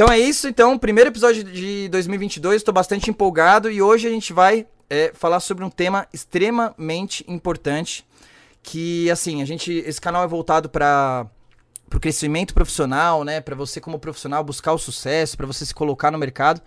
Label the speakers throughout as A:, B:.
A: Então é isso, então, primeiro episódio de 2022, estou bastante empolgado e hoje a gente vai é, falar sobre um tema extremamente importante que, assim, a gente, esse canal é voltado para o crescimento profissional, né? Para você como profissional buscar o sucesso, para você se colocar no mercado.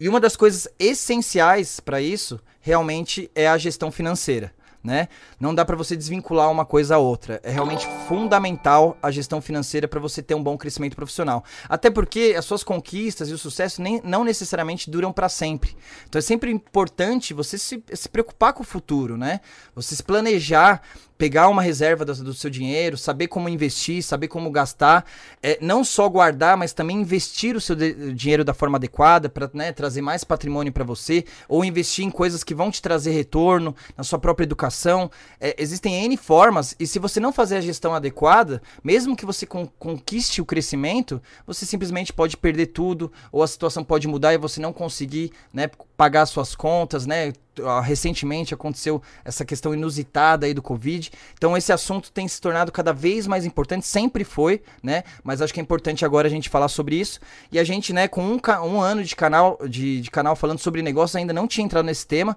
A: E uma das coisas essenciais para isso realmente é a gestão financeira né? Não dá para você desvincular uma coisa a outra. É realmente fundamental a gestão financeira para você ter um bom crescimento profissional. Até porque as suas conquistas e o sucesso nem, não necessariamente duram para sempre. Então é sempre importante você se, se preocupar com o futuro, né? Você se planejar pegar uma reserva do, do, seu dinheiro, saber como investir, saber como gastar, é, não só guardar, mas também investir o seu de, dinheiro da forma adequada para né, trazer mais patrimônio para você, ou investir em coisas que vão te trazer retorno na sua própria educação. É, existem N formas, e se você não fazer a gestão adequada, mesmo que você con conquiste o crescimento, você simplesmente pode perder tudo, ou a situação pode mudar e você não conseguir né, pagar suas contas, né? recentemente aconteceu essa questão inusitada aí do Covid. Então esse assunto tem se tornado cada vez mais importante, sempre foi, né? Mas acho que é importante agora a gente falar sobre isso. E a gente, né, com um, um ano de canal, de, de canal falando sobre negócios, ainda não tinha entrado nesse tema.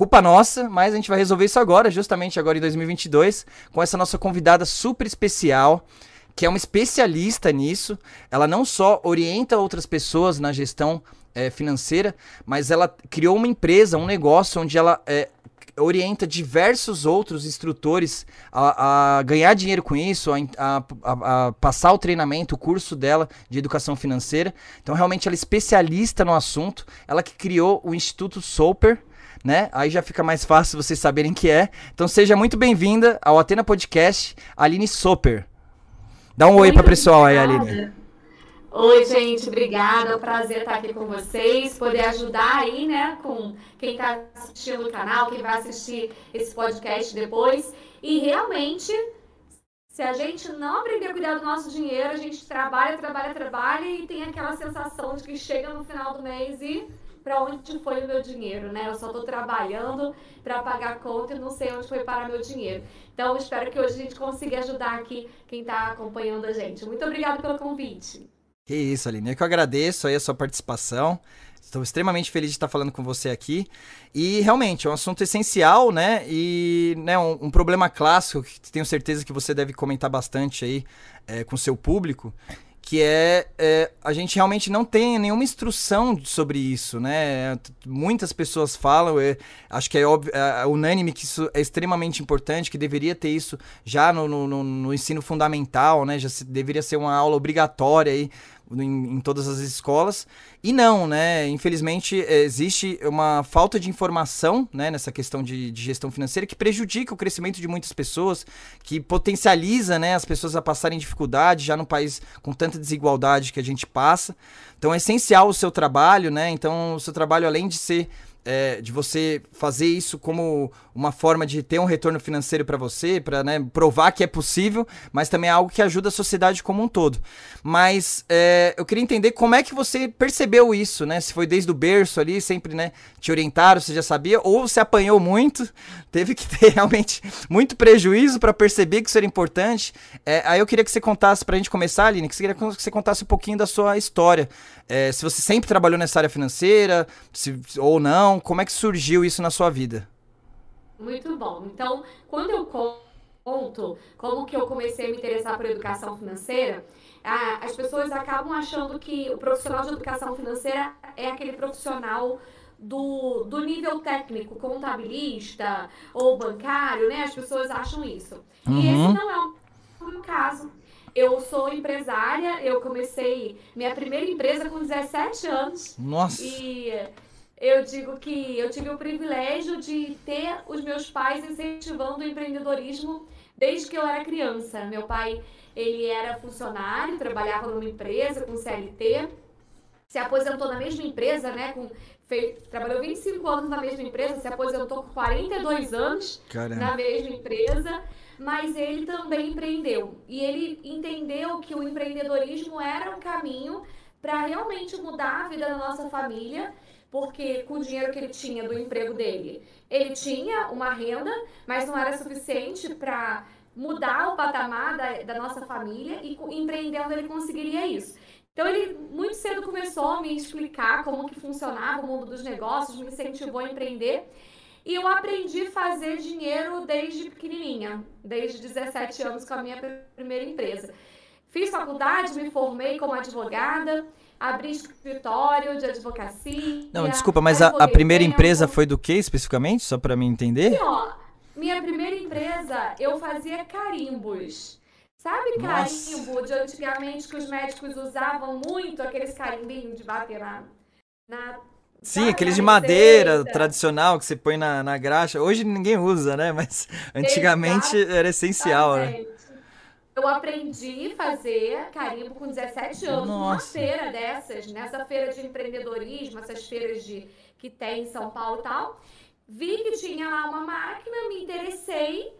A: Culpa nossa, mas a gente vai resolver isso agora, justamente agora em 2022, com essa nossa convidada super especial que é uma especialista nisso. Ela não só orienta outras pessoas na gestão é, financeira, mas ela criou uma empresa, um negócio onde ela é, orienta diversos outros instrutores a, a, ganhar dinheiro com isso, a, a, a, passar o treinamento, o curso dela de educação financeira. Então, realmente, ela é especialista no assunto. Ela que criou o Instituto Soper. Né? Aí já fica mais fácil vocês saberem que é. Então seja muito bem-vinda ao Atena Podcast, Aline Soper. Dá um oi, oi para o pessoal aí, Aline.
B: Oi, gente, obrigada. É um prazer estar aqui com vocês, poder ajudar aí, né, com quem está assistindo o canal, quem vai assistir esse podcast depois. E realmente, se a gente não aprender a cuidar do nosso dinheiro, a gente trabalha, trabalha, trabalha e tem aquela sensação de que chega no final do mês e para onde foi o meu dinheiro, né? Eu só estou trabalhando para pagar a conta e não sei onde foi parar meu dinheiro. Então, espero que hoje a gente consiga ajudar aqui quem está acompanhando a gente. Muito obrigada pelo convite.
A: Que isso, Aline. Eu que agradeço aí a sua participação. Estou extremamente feliz de estar falando com você aqui. E realmente é um assunto essencial, né? E né, um, um problema clássico que tenho certeza que você deve comentar bastante aí é, com seu público, que é, é, a gente realmente não tem nenhuma instrução sobre isso, né? Muitas pessoas falam, é, acho que é, óbvio, é, é unânime que isso é extremamente importante, que deveria ter isso já no, no, no ensino fundamental, né? Já se, deveria ser uma aula obrigatória aí em, em, todas as escolas. E não, né? Infelizmente, existe uma falta de informação né, nessa questão de, de, gestão financeira que prejudica o crescimento de muitas pessoas, que potencializa né, as pessoas a passarem dificuldade já no país com tanta desigualdade que a gente passa. Então é essencial o seu trabalho, né? Então, o seu trabalho, além de ser é, de você fazer isso como uma forma de ter um retorno financeiro para você, para né, provar que é possível, mas também é algo que ajuda a sociedade como um todo. Mas é, eu queria entender como é que você percebeu isso, né? Se foi desde o berço ali, sempre né, te orientaram, você já sabia, ou você apanhou muito, teve que ter realmente muito prejuízo para perceber que isso era importante. É, aí eu queria que você contasse, para a gente começar, Aline, que você, que você contasse um pouquinho da sua história. É, se você sempre trabalhou nessa área financeira, se, ou não, como é que surgiu isso na sua vida?
B: Muito bom. Então, quando eu conto como que eu comecei a me interessar por educação financeira, as pessoas acabam achando que o profissional de educação financeira é aquele profissional do, do nível técnico, contabilista ou bancário, né? As pessoas acham isso. Uhum. E esse uhum. não é o caso. Eu sou empresária, eu comecei minha primeira empresa com 17 anos.
A: Nossa!
B: E eu digo que eu tive o privilégio de ter os meus pais incentivando o empreendedorismo desde que eu era criança. Meu pai, ele era funcionário, trabalhava numa empresa com CLT, se aposentou na mesma empresa, né, com fez, trabalhou 25 anos na mesma empresa, se aposentou com 42 anos Caramba. na mesma empresa, mas ele também empreendeu. E ele entendeu que o empreendedorismo era um caminho para realmente mudar a vida da nossa família porque com o dinheiro que ele tinha do emprego dele, ele tinha uma renda, mas não era suficiente para mudar o patamar da, da, nossa família e empreendendo ele conseguiria isso. Então ele muito cedo começou a me explicar como que funcionava o mundo dos negócios, me incentivou a empreender. E eu aprendi a fazer dinheiro desde pequenininha, desde 17 anos com a minha primeira empresa. Fiz faculdade, me formei como advogada, abri escritório de advocacia.
A: Não, desculpa, mas a, a primeira tempo. empresa foi do que especificamente? Só para mim entender?
B: Sim, ó, minha primeira empresa, eu fazia carimbos. Sabe Nossa. carimbo de antigamente que os médicos usavam muito, aqueles carimbinhos de bater na, na
A: Sim, Sabe aqueles de madeira tradicional que você põe na, na graxa. Hoje ninguém usa, né? Mas antigamente Exatamente. era essencial, né?
B: Eu aprendi a fazer carimbo com 17 anos, Nossa. numa feira dessas, nessa feira de empreendedorismo, essas feiras de, que tem em São Paulo e tal. Vi que tinha lá uma máquina, me interessei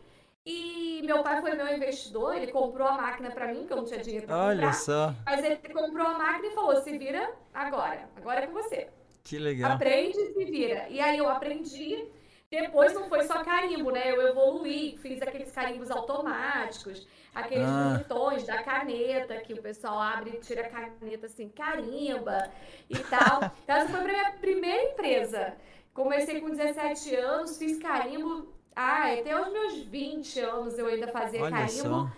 B: e meu pai foi meu investidor, ele comprou a máquina para mim, que eu não tinha dinheiro pra
A: Olha
B: comprar.
A: só.
B: Mas ele comprou a máquina e falou: se vira agora, agora é com você.
A: Que legal.
B: Aprende e se vira. E aí eu aprendi depois não foi só carimbo, né? Eu evoluí, fiz aqueles carimbos automáticos, aqueles ah. botões da caneta, que o pessoal abre e tira a caneta assim, carimba e tal. Então, essa foi a minha primeira empresa. Comecei com 17 anos, fiz carimbo. Ah, até os meus 20 anos eu ainda fazia Olha carimbo. Só.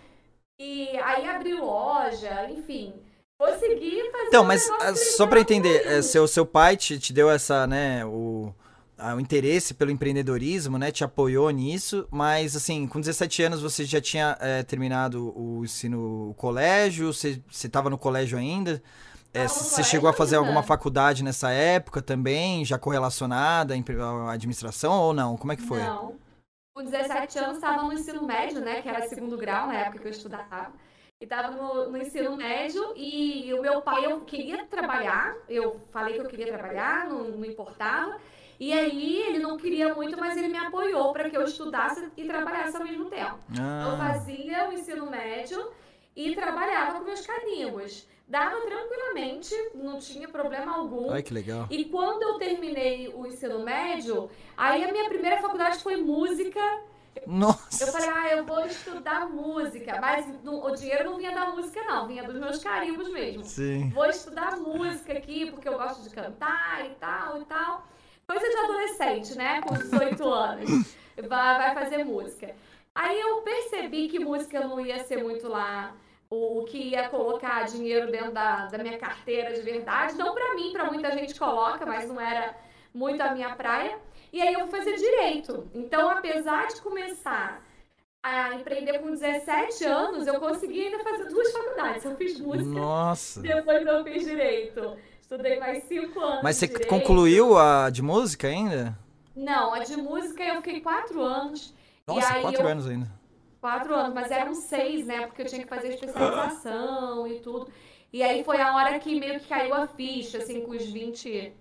B: E aí abri loja, enfim. Consegui fazer
A: Então, um mas ah, só para entender, é, seu, seu pai te, te deu essa, né, o o interesse pelo empreendedorismo, né? Te apoiou nisso, mas assim, com 17 anos você já tinha é, terminado o ensino o colégio, você estava no colégio ainda? É, você chegou a fazer alguma faculdade nessa época também, já correlacionada à administração ou não? Como é que foi?
B: Não. Com 17 anos estava no ensino médio, né? Que era segundo grau na época que eu estudava. E estava no, no, ensino médio e o meu pai, eu queria trabalhar, eu falei que eu queria trabalhar, não, não importava. E aí ele não queria muito, mas ele me apoiou para que eu estudasse e trabalhasse ao mesmo tempo. Ah. Eu fazia o ensino médio e trabalhava com meus carimbos. Dava tranquilamente, não tinha problema algum.
A: Ai, que legal.
B: E quando eu terminei o ensino médio, aí a minha primeira faculdade foi música.
A: Nossa!
B: Eu falei, ah, eu vou estudar música. Mas o dinheiro não vinha da música, não. Vinha dos meus carimbos mesmo.
A: Sim.
B: Vou estudar música aqui, porque eu gosto de cantar e tal e tal coisa de adolescente, né? Com 18 anos. Vai, vai fazer música. Aí eu percebi que música não ia ser muito lá o que ia colocar dinheiro dentro da, da minha carteira de verdade. Não para mim, para muita gente coloca, mas não era muito a minha praia. E aí eu fui fazer direito. Então, apesar de começar a empreender com 17 anos, eu consegui ainda fazer duas faculdades. Eu fiz música.
A: Nossa!
B: Depois eu fiz direito. Estudei mais cinco anos.
A: Mas você concluiu a de música ainda?
B: Não, a de música eu fiquei quatro anos.
A: Nossa, quatro eu... anos ainda.
B: Quatro anos, mas eram seis, né? Porque eu tinha que fazer especialização e tudo. E aí foi a hora que meio que caiu a ficha, assim, com os 20,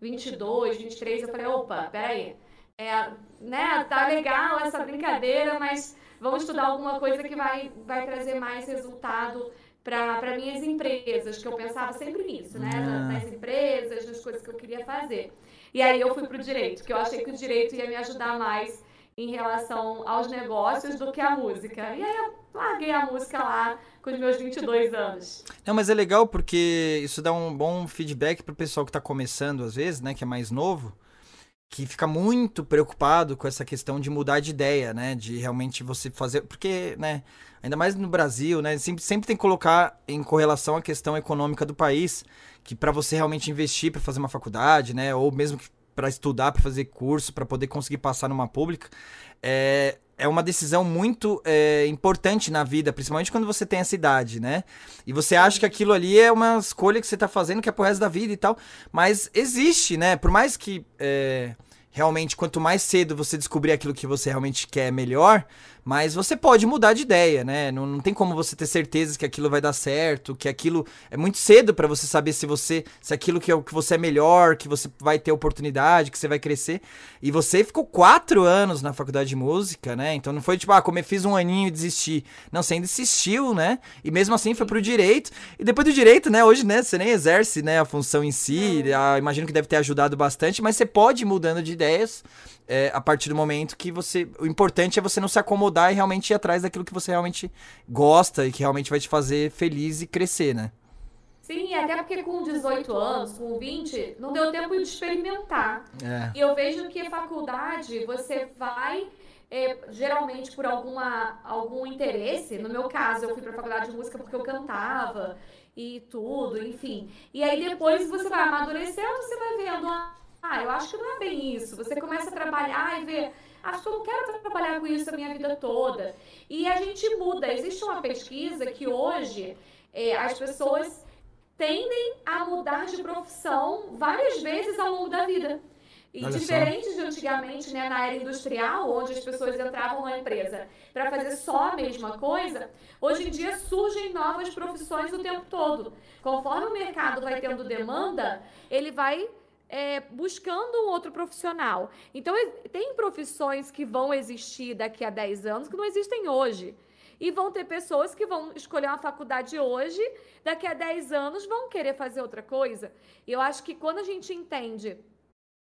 B: 22, 23. Eu falei, opa, peraí. É, né, tá legal essa brincadeira, mas vamos estudar alguma coisa que vai, vai trazer mais resultado para minhas empresas, que eu pensava sempre nisso, né? Ah. Nas empresas, nas coisas que eu queria fazer. E aí eu fui para o direito, que eu achei que o direito ia me ajudar mais em relação aos negócios do que a música. E aí eu larguei a música lá com os meus 22 anos.
A: Não, mas é legal porque isso dá um bom feedback para o pessoal que está começando às vezes, né, que é mais novo, que fica muito preocupado com essa questão de mudar de ideia, né, de realmente você fazer, porque, né, ainda mais no Brasil, né? Sempre, sempre tem que colocar em correlação a questão econômica do país, que para você realmente investir para fazer uma faculdade, né? Ou mesmo para estudar, para fazer curso, para poder conseguir passar numa pública, é, é uma decisão muito é, importante na vida, principalmente quando você tem essa idade, né? E você acha que aquilo ali é uma escolha que você tá fazendo, que é pro resto da vida e tal. Mas existe, né? Por mais que é, realmente, quanto mais cedo você descobrir aquilo que você realmente quer melhor, mas você pode mudar de ideia, né? Não, não tem como você ter certeza que aquilo vai dar certo, que aquilo é muito cedo para você saber se você se aquilo que é o que você é melhor, que você vai ter oportunidade, que você vai crescer. E você ficou quatro anos na faculdade de música, né? Então não foi tipo, ah, como eu fiz um aninho e desisti. Não, você ainda insistiu, né? E mesmo assim foi pro direito. E depois do direito, né? Hoje, né? Você nem exerce, né? A função em si. Ah, imagino que deve ter ajudado bastante, mas você pode ir mudando de ideias é, a partir do momento que você. O importante é você não se acomodar e realmente ir atrás daquilo que você realmente gosta e que realmente vai te fazer feliz e crescer, né?
B: Sim, até porque com 18 anos, com 20, não deu tempo de experimentar.
A: É.
B: E eu vejo que a faculdade, você vai é, geralmente por alguma, algum interesse. No meu caso, eu fui para a faculdade de música porque eu cantava e tudo, enfim. E aí depois você vai amadurecendo, você vai vendo, ah, eu acho que não é bem isso. Você começa a trabalhar e ver, acho que eu não quero trabalhar com isso a minha vida toda. E a gente muda. Existe uma pesquisa que hoje é, as pessoas tendem a mudar de profissão várias vezes ao longo da vida. E
A: Olha
B: diferente de antigamente, né, na era industrial, onde as pessoas entravam na empresa para fazer só a mesma coisa, hoje em dia surgem novas profissões o tempo todo. Conforme o mercado vai tendo demanda, ele vai é, buscando um outro profissional. Então, tem profissões que vão existir daqui a 10 anos que não existem hoje. E vão ter pessoas que vão escolher uma faculdade hoje, daqui a 10 anos vão querer fazer outra coisa. E eu acho que quando a gente entende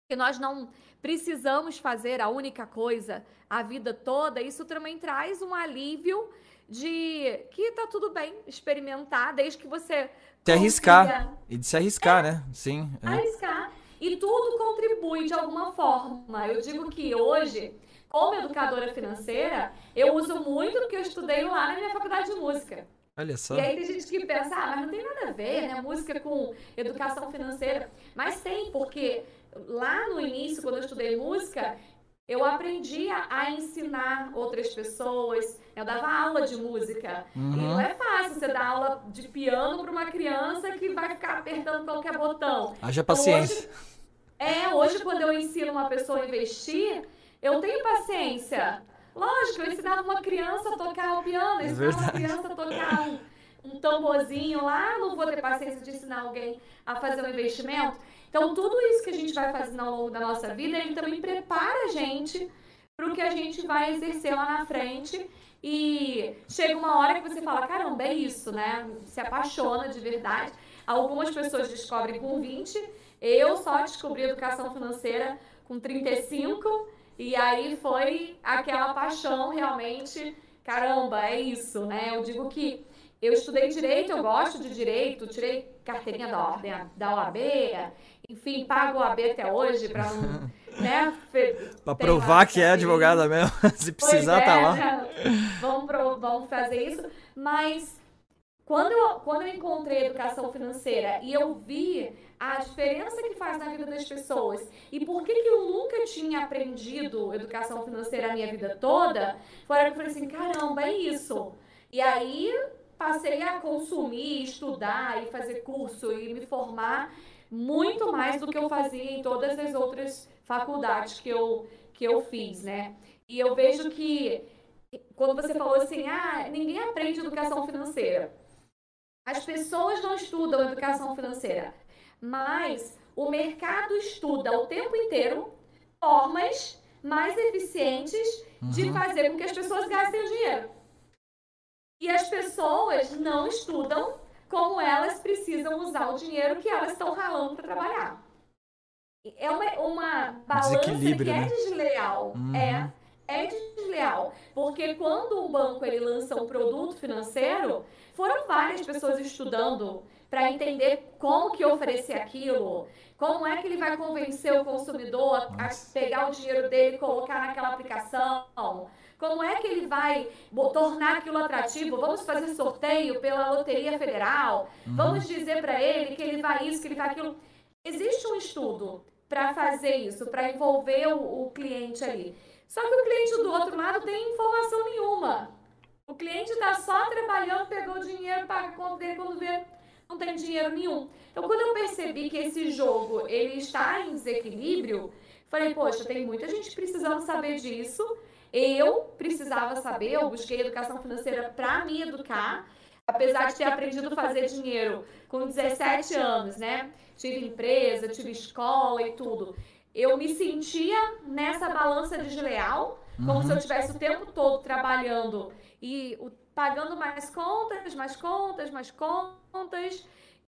B: que nós não precisamos fazer a única coisa a vida toda, isso também traz um alívio de que tá tudo bem experimentar, desde que você
A: se arriscar e de se arriscar, é. né? Sim.
B: É. Arriscar e tudo contribui de alguma forma. Eu digo que hoje, como educadora financeira, eu uso muito do que eu estudei lá na minha faculdade de música.
A: Olha só.
B: E aí tem gente que pensa, ah, mas não tem nada a ver, né? Música com educação financeira. Mas tem, porque lá no início, quando eu estudei música, eu aprendia a ensinar outras pessoas. Eu dava aula de música. Uhum. E não é fácil você dar aula de piano para uma criança que vai ficar apertando qualquer botão.
A: Haja paciência.
B: Então, hoje, é, hoje quando eu ensino uma pessoa a investir, eu tenho paciência. Lógico, eu ensinava uma criança a tocar o piano, eu é ensinava uma criança a tocar um, um tamborzinho lá, não vou ter paciência de ensinar alguém a fazer um investimento. Então, tudo isso que a gente vai fazendo ao longo da nossa vida, ele também prepara a gente para o que a gente vai exercer lá na frente. E chega uma hora que você fala, caramba, é isso, né? Se apaixona de verdade. Algumas pessoas descobrem com 20, eu só descobri educação financeira com 35, e aí foi aquela paixão realmente, caramba, é isso, né? Eu digo que eu estudei direito, eu gosto de direito, tirei carteirinha da ordem da OAB, enfim, pago o AB até hoje para não. Né,
A: para provar que é advogada mesmo, se precisar, tá é, tá lá.
B: Vamos, pro, vamos fazer isso. Mas quando eu, quando eu encontrei educação financeira e eu vi a diferença que faz na vida das pessoas e por que, que eu nunca tinha aprendido educação financeira a minha vida toda, foi que eu falei assim: caramba, é isso. E aí passei a consumir, estudar e fazer curso e me formar muito mais do que eu fazia em todas as outras faculdades que eu, que eu fiz, né? E eu vejo que quando você falou assim, ah, ninguém aprende educação financeira. As pessoas não estudam educação financeira, mas o mercado estuda o tempo inteiro formas mais eficientes uhum. de fazer com que as pessoas gastem o dinheiro. E as pessoas não estudam como elas precisam usar o dinheiro que elas estão ralando para trabalhar. É uma, uma balança que é né? desleal. Uhum. É, é desleal. Porque quando o banco ele lança um produto financeiro, foram várias pessoas estudando para entender como que oferecer aquilo, como é que ele vai convencer o consumidor a, a pegar o dinheiro dele e colocar naquela aplicação como é que ele vai tornar aquilo atrativo? Vamos fazer sorteio pela Loteria Federal? Uhum. Vamos dizer para ele que ele vai isso, que ele vai aquilo. Existe um estudo para fazer isso, para envolver o, o cliente ali. Só que o cliente do outro lado tem informação nenhuma. O cliente está só trabalhando, pegou o dinheiro, paga a conta dele quando vê não tem dinheiro nenhum. Então, quando eu percebi que esse jogo ele está em desequilíbrio, falei, poxa, tem muita gente precisando saber disso eu precisava saber, eu busquei educação financeira para me educar, apesar de ter aprendido a fazer dinheiro com 17 anos, né? Tive empresa, tive escola e tudo. Eu me sentia nessa balança desleal, como uhum. se eu tivesse o tempo todo trabalhando e pagando mais contas, mais contas, mais contas.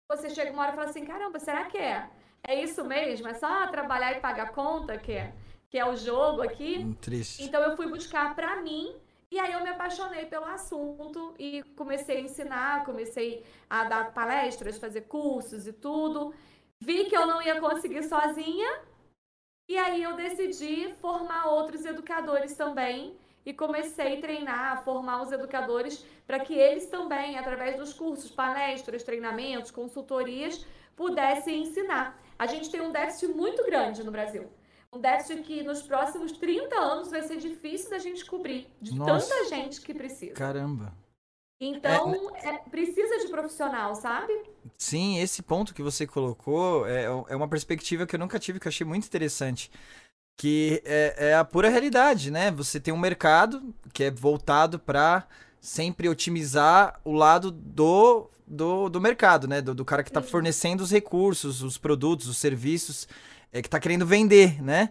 B: Você chega uma hora e fala assim: caramba, será que é? É isso mesmo? É só trabalhar e pagar conta que é? que é o jogo aqui.
A: Triste.
B: Então eu fui buscar para mim E aí eu me apaixonei pelo assunto e comecei a ensinar, comecei a dar palestras, fazer cursos e tudo. Vi que eu não ia conseguir sozinha, e aí eu decidi formar outros educadores também e comecei a treinar, a formar os educadores para que eles também, através dos cursos, palestras, treinamentos, consultorias, pudessem ensinar. A gente tem um déficit muito grande no Brasil. Um déficit que nos próximos 30 anos vai ser difícil da gente cobrir, de Nossa. tanta gente que precisa.
A: Caramba.
B: Então, é, é, precisa de profissional, sabe?
A: Sim, esse ponto que você colocou é, é uma perspectiva que eu nunca tive, que eu achei muito interessante. Que é, é a pura realidade, né? Você tem um mercado que é voltado para sempre otimizar o lado do, do, do mercado, né? Do, do cara que está fornecendo os recursos, os produtos, os serviços, é, que está querendo vender, né?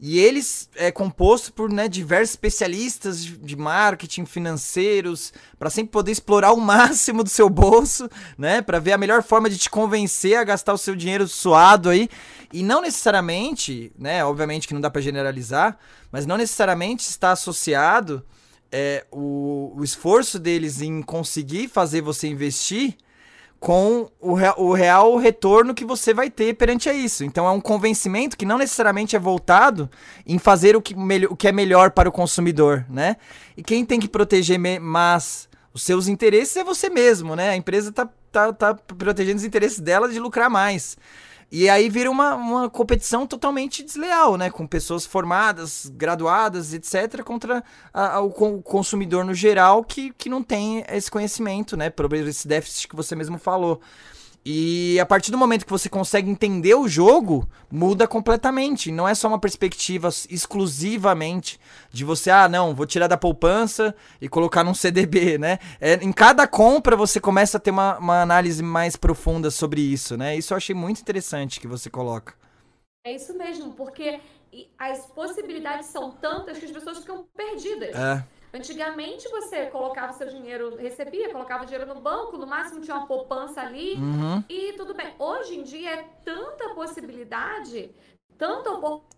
A: E eles é composto por né, diversos especialistas de marketing, financeiros, para sempre poder explorar o máximo do seu bolso, né? Para ver a melhor forma de te convencer a gastar o seu dinheiro suado aí. E não necessariamente, né? Obviamente que não dá para generalizar, mas não necessariamente está associado é, o, o esforço deles em conseguir fazer você investir com o, o real retorno que você vai ter perante a isso. Então é um convencimento que não necessariamente é voltado em fazer o que, o que é melhor para o consumidor, né? E quem tem que proteger mais os seus interesses é você mesmo, né? A empresa está tá, tá protegendo os interesses dela de lucrar mais. E aí vira uma, uma competição totalmente desleal, né? Com pessoas formadas, graduadas, etc., contra a, a, o, consumidor no geral que, que não tem esse conhecimento, né? Por esse déficit que você mesmo falou. E a partir do momento que você consegue entender o jogo, muda completamente. Não é só uma perspectiva exclusivamente de você, ah, não, vou tirar da poupança e colocar num CDB, né? É, em cada compra você começa a ter uma, uma análise mais profunda sobre isso, né? Isso eu achei muito interessante que você coloca.
B: É isso mesmo, porque as possibilidades são tantas que as pessoas ficam perdidas.
A: É.
B: Antigamente você colocava seu dinheiro, recebia, colocava dinheiro no banco, no máximo tinha uma poupança ali
A: uhum.
B: e tudo bem. Hoje em dia é tanta possibilidade, tanta oportunidade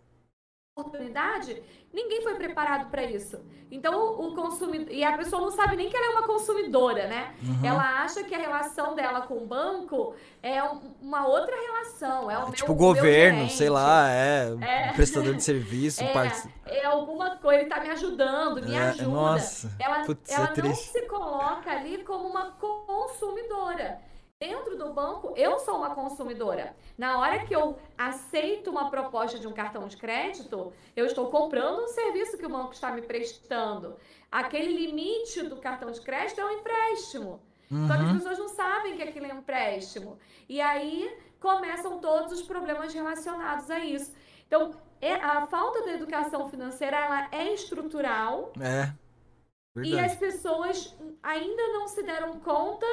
B: Ninguém foi preparado para isso. Então, o consumidor. E a pessoa não sabe nem que ela é uma consumidora, né? Uhum. Ela acha que a relação dela com o banco é uma outra relação. É, o é meu,
A: tipo governo, sei lá, é, é. prestador de serviço.
B: é, é alguma coisa, ele tá me ajudando, me é, ajuda.
A: Nossa,
B: ela
A: Putz,
B: ela
A: é
B: não se coloca ali como uma consumidora. Dentro do banco, eu sou uma consumidora. Na hora que eu aceito uma proposta de um cartão de crédito, eu estou comprando um serviço que o banco está me prestando. Aquele limite do cartão de crédito é um empréstimo. Uhum. Só que as uhum. pessoas não sabem que aquilo é um empréstimo. E aí começam todos os problemas relacionados a isso. Então, é, a falta da educação financeira ela é estrutural.
A: É.
B: Verdade. E as pessoas ainda não se deram conta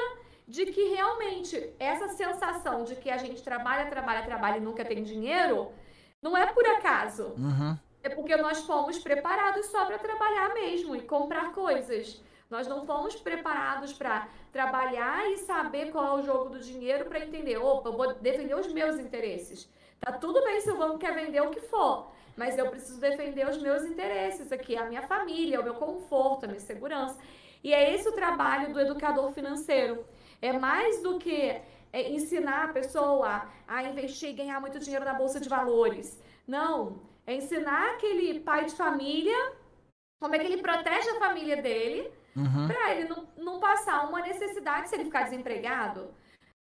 B: de que realmente essa sensação de que a gente trabalha, trabalha, trabalha e nunca tem dinheiro, não é por acaso.
A: Uhum.
B: É porque nós fomos preparados só para trabalhar mesmo e comprar coisas. Nós não fomos preparados para trabalhar e saber qual é o jogo do dinheiro para entender, opa, eu vou defender os meus interesses. Tá tudo bem se o banco quer vender o que for, mas eu preciso defender os meus interesses aqui, a minha família, o meu conforto, a minha segurança. E é esse o trabalho do educador financeiro. É mais do que é, ensinar a pessoa a investir e ganhar muito dinheiro na bolsa de valores. Não. É ensinar aquele pai de família como é que ele protege a família dele
A: uhum.
B: para ele não, não passar uma necessidade se ele ficar desempregado.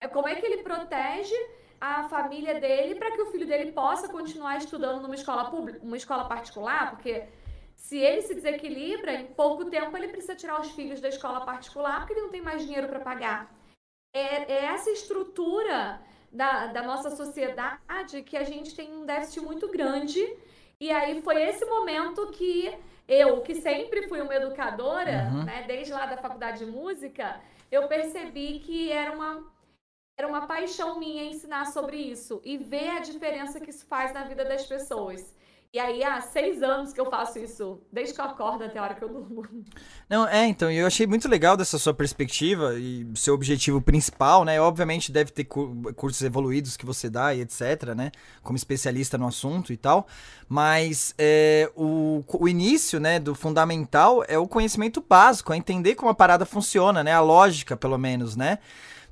B: É como é que ele protege a família dele para que o filho dele possa continuar estudando numa escola pública, uma escola particular, porque se ele se desequilibra, em pouco tempo ele precisa tirar os filhos da escola particular porque ele não tem mais dinheiro para pagar é, é essa estrutura da, da nossa sociedade que a gente tem um déficit muito grande. E aí foi esse momento que eu, que sempre fui uma educadora, uhum. né, desde lá da faculdade de música, eu percebi que era uma, era uma paixão minha ensinar sobre isso e ver a diferença que isso faz na vida das pessoas. E aí, há seis anos que eu faço isso, desde que eu acordo até a hora que eu durmo.
A: Não, é, então, eu achei muito legal dessa sua perspectiva e seu objetivo principal, né? Obviamente deve ter cursos evoluídos que você dá e etc, né? Como especialista no assunto e tal. Mas é, o, o início, né, do fundamental é o conhecimento básico, é entender como a parada funciona, né? A lógica, pelo menos, né?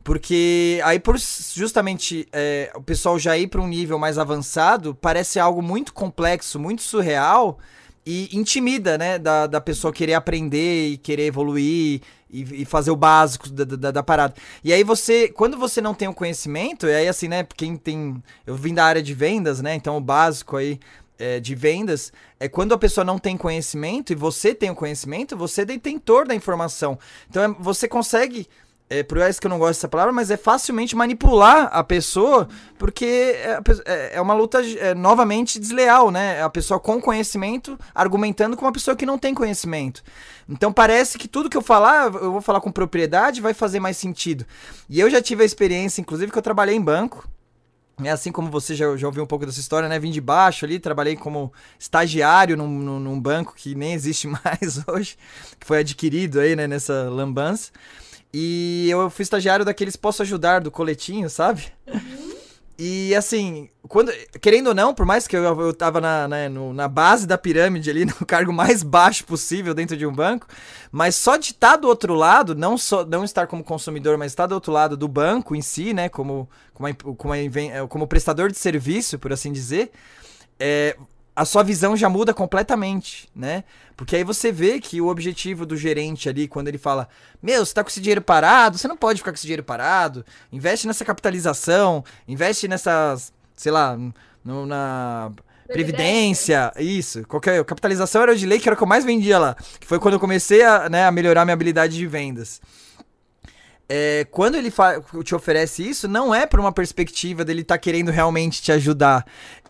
A: Porque aí, por justamente é, o pessoal já ir para um nível mais avançado, parece algo muito complexo, muito surreal e intimida, né? Da, da pessoa querer aprender e querer evoluir e, e fazer o básico da, da, da, parada. E aí você, quando você não tem o conhecimento, e aí assim, né? Quem tem. Eu vim da área de vendas, né? Então o básico aí. É, de vendas é quando a pessoa não tem conhecimento e você tem o conhecimento, você é detentor da informação. Então é, você consegue é, por isso que eu não gosto dessa palavra, mas é facilmente manipular a pessoa, porque é, é, é uma luta é, novamente desleal, né? A pessoa com conhecimento argumentando com uma pessoa que não tem conhecimento. Então parece que tudo que eu falar, eu vou falar com propriedade, vai fazer mais sentido. E eu já tive a experiência, inclusive, que eu trabalhei em banco. É assim como você já, já ouviu um pouco dessa história, né? Vim de baixo ali, trabalhei como estagiário num, num, num banco que nem existe mais hoje, que foi adquirido aí, né, nessa lambança. E eu fui estagiário daqueles Posso Ajudar do coletinho, sabe? Uhum. E assim, quando, querendo ou não, por mais que eu, eu tava na, na, no, na base da pirâmide ali, no cargo mais baixo possível dentro de um banco, mas só de estar tá do outro lado, não só não estar como consumidor, mas estar do outro lado do banco em si, né, como, como, como, como prestador de serviço, por assim dizer, é, a sua visão já muda completamente, né? Porque aí você vê que o objetivo do gerente ali, quando ele fala: Meu, você tá com esse dinheiro parado, você não pode ficar com esse dinheiro parado, investe nessa capitalização, investe nessas, sei lá, no, na previdência, isso, qualquer capitalização era de lei que era o que eu mais vendia lá, que foi quando eu comecei a, né, a melhorar minha habilidade de vendas. É, quando ele te oferece isso, não é por uma perspectiva dele estar tá querendo realmente te ajudar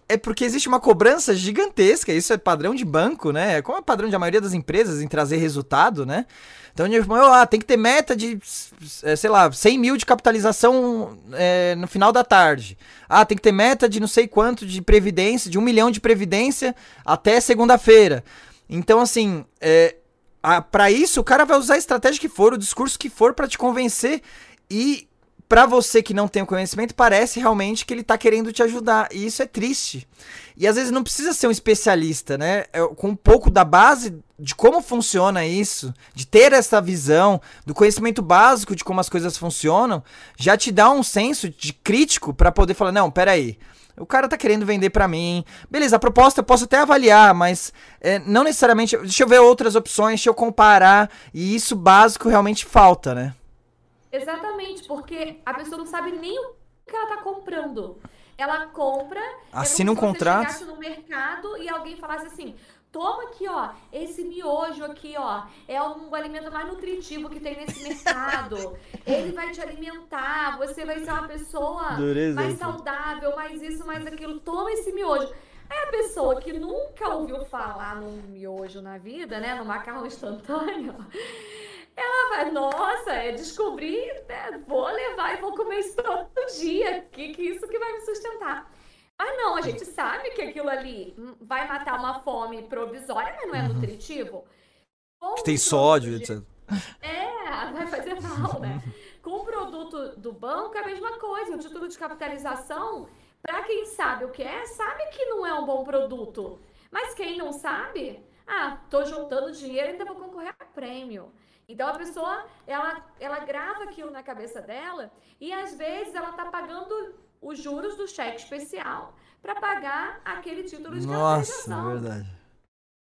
A: é porque existe uma cobrança gigantesca, isso é padrão de banco, né? Como é padrão de a maioria das empresas em trazer resultado, né? Então, ah, tem que ter meta de, é, sei lá, 100 mil de capitalização é, no final da tarde. Ah, tem que ter meta de não sei quanto de previdência, de um milhão de previdência até segunda-feira. Então, assim, é, para isso, o cara vai usar a estratégia que for, o discurso que for para te convencer. E para você que não tem o conhecimento, parece realmente que ele tá querendo te ajudar. E isso é triste. E às vezes não precisa ser um especialista, né? É, com um pouco da base de como funciona isso, de ter essa visão, do conhecimento básico de como as coisas funcionam, já te dá um senso de crítico para poder falar: não, peraí. O cara tá querendo vender para mim. Beleza, a proposta eu posso até avaliar, mas é, não necessariamente. Deixa eu ver outras opções, deixa eu comparar. E isso básico realmente falta, né?
B: Exatamente, porque a pessoa não sabe nem o que ela tá comprando. Ela compra.
A: Assina um contrato.
B: No mercado e alguém falasse assim: toma aqui, ó, esse miojo aqui, ó, é um alimento mais nutritivo que tem nesse mercado. Ele vai te alimentar, você vai ser uma pessoa Dureza. mais saudável, mais isso, mais aquilo. Toma esse miojo. Aí a pessoa que nunca ouviu falar num miojo na vida, né, no macarrão instantâneo, ela vai, nossa, é descobrir, né, vou levar e vou comer isso todo dia, que, que isso que vai me sustentar. Mas não, a gente sabe que aquilo ali vai matar uma fome provisória, mas não é uhum. nutritivo.
A: que tem sódio, etc.
B: É, vai fazer mal, né? Com o produto do banco é a mesma coisa. O título de capitalização, para quem sabe o que é, sabe que não é um bom produto. Mas quem não sabe, ah, tô juntando dinheiro e ainda vou concorrer a prêmio. Então a pessoa, ela, ela grava aquilo na cabeça dela e às vezes ela tá pagando os juros do cheque especial para pagar aquele título de
A: Nossa, é verdade.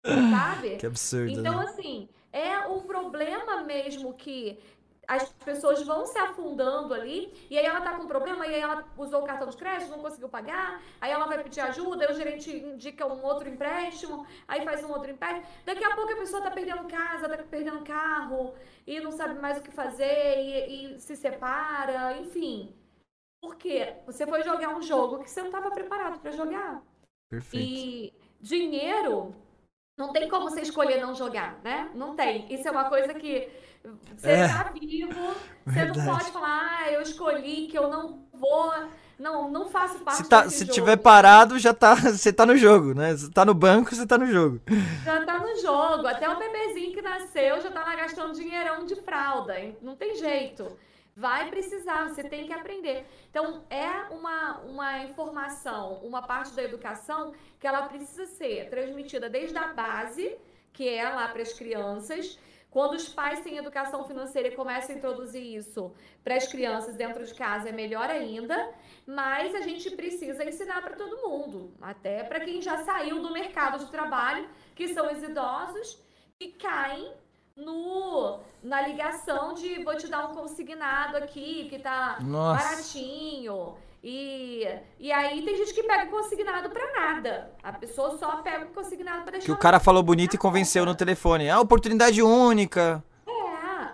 B: Sabe?
A: Que absurdo.
B: Então, né? assim, é um problema mesmo que as pessoas vão se afundando ali, e aí ela tá com um problema, e aí ela usou o cartão de crédito, não conseguiu pagar, aí ela vai pedir ajuda, aí o gerente indica um outro empréstimo, aí faz um outro empréstimo. Daqui a pouco a pessoa tá perdendo casa, tá perdendo carro, e não sabe mais o que fazer, e, e se separa, enfim. Por quê? Você foi jogar um jogo que você não estava preparado para jogar.
A: Perfeito.
B: E dinheiro Não tem como você escolher não jogar, né? Não tem. Isso é uma coisa que você é. tá vivo, você não pode falar, ah, eu escolhi que eu não vou não, não faço parte
A: se tá, Se jogo. tiver parado, já tá, você tá no jogo, né? Você tá no banco, você tá no jogo.
B: Já tá no jogo. Até o bebezinho que nasceu já tava gastando dinheirão de fralda. Não tem jeito. Vai precisar, você tem que aprender. Então, é uma, uma informação, uma parte da educação que ela precisa ser transmitida desde a base, que é lá para as crianças, quando os pais têm educação financeira e começam a introduzir isso para as crianças dentro de casa, é melhor ainda. Mas a gente precisa ensinar para todo mundo, até para quem já saiu do mercado de trabalho, que são os idosos, que caem no na ligação de vou te dar um consignado aqui que tá Nossa. baratinho. E, e aí tem gente que pega consignado para nada. A pessoa só pega o consignado para deixar.
A: Que o cara falou bonito e convenceu no telefone. Ah, oportunidade única.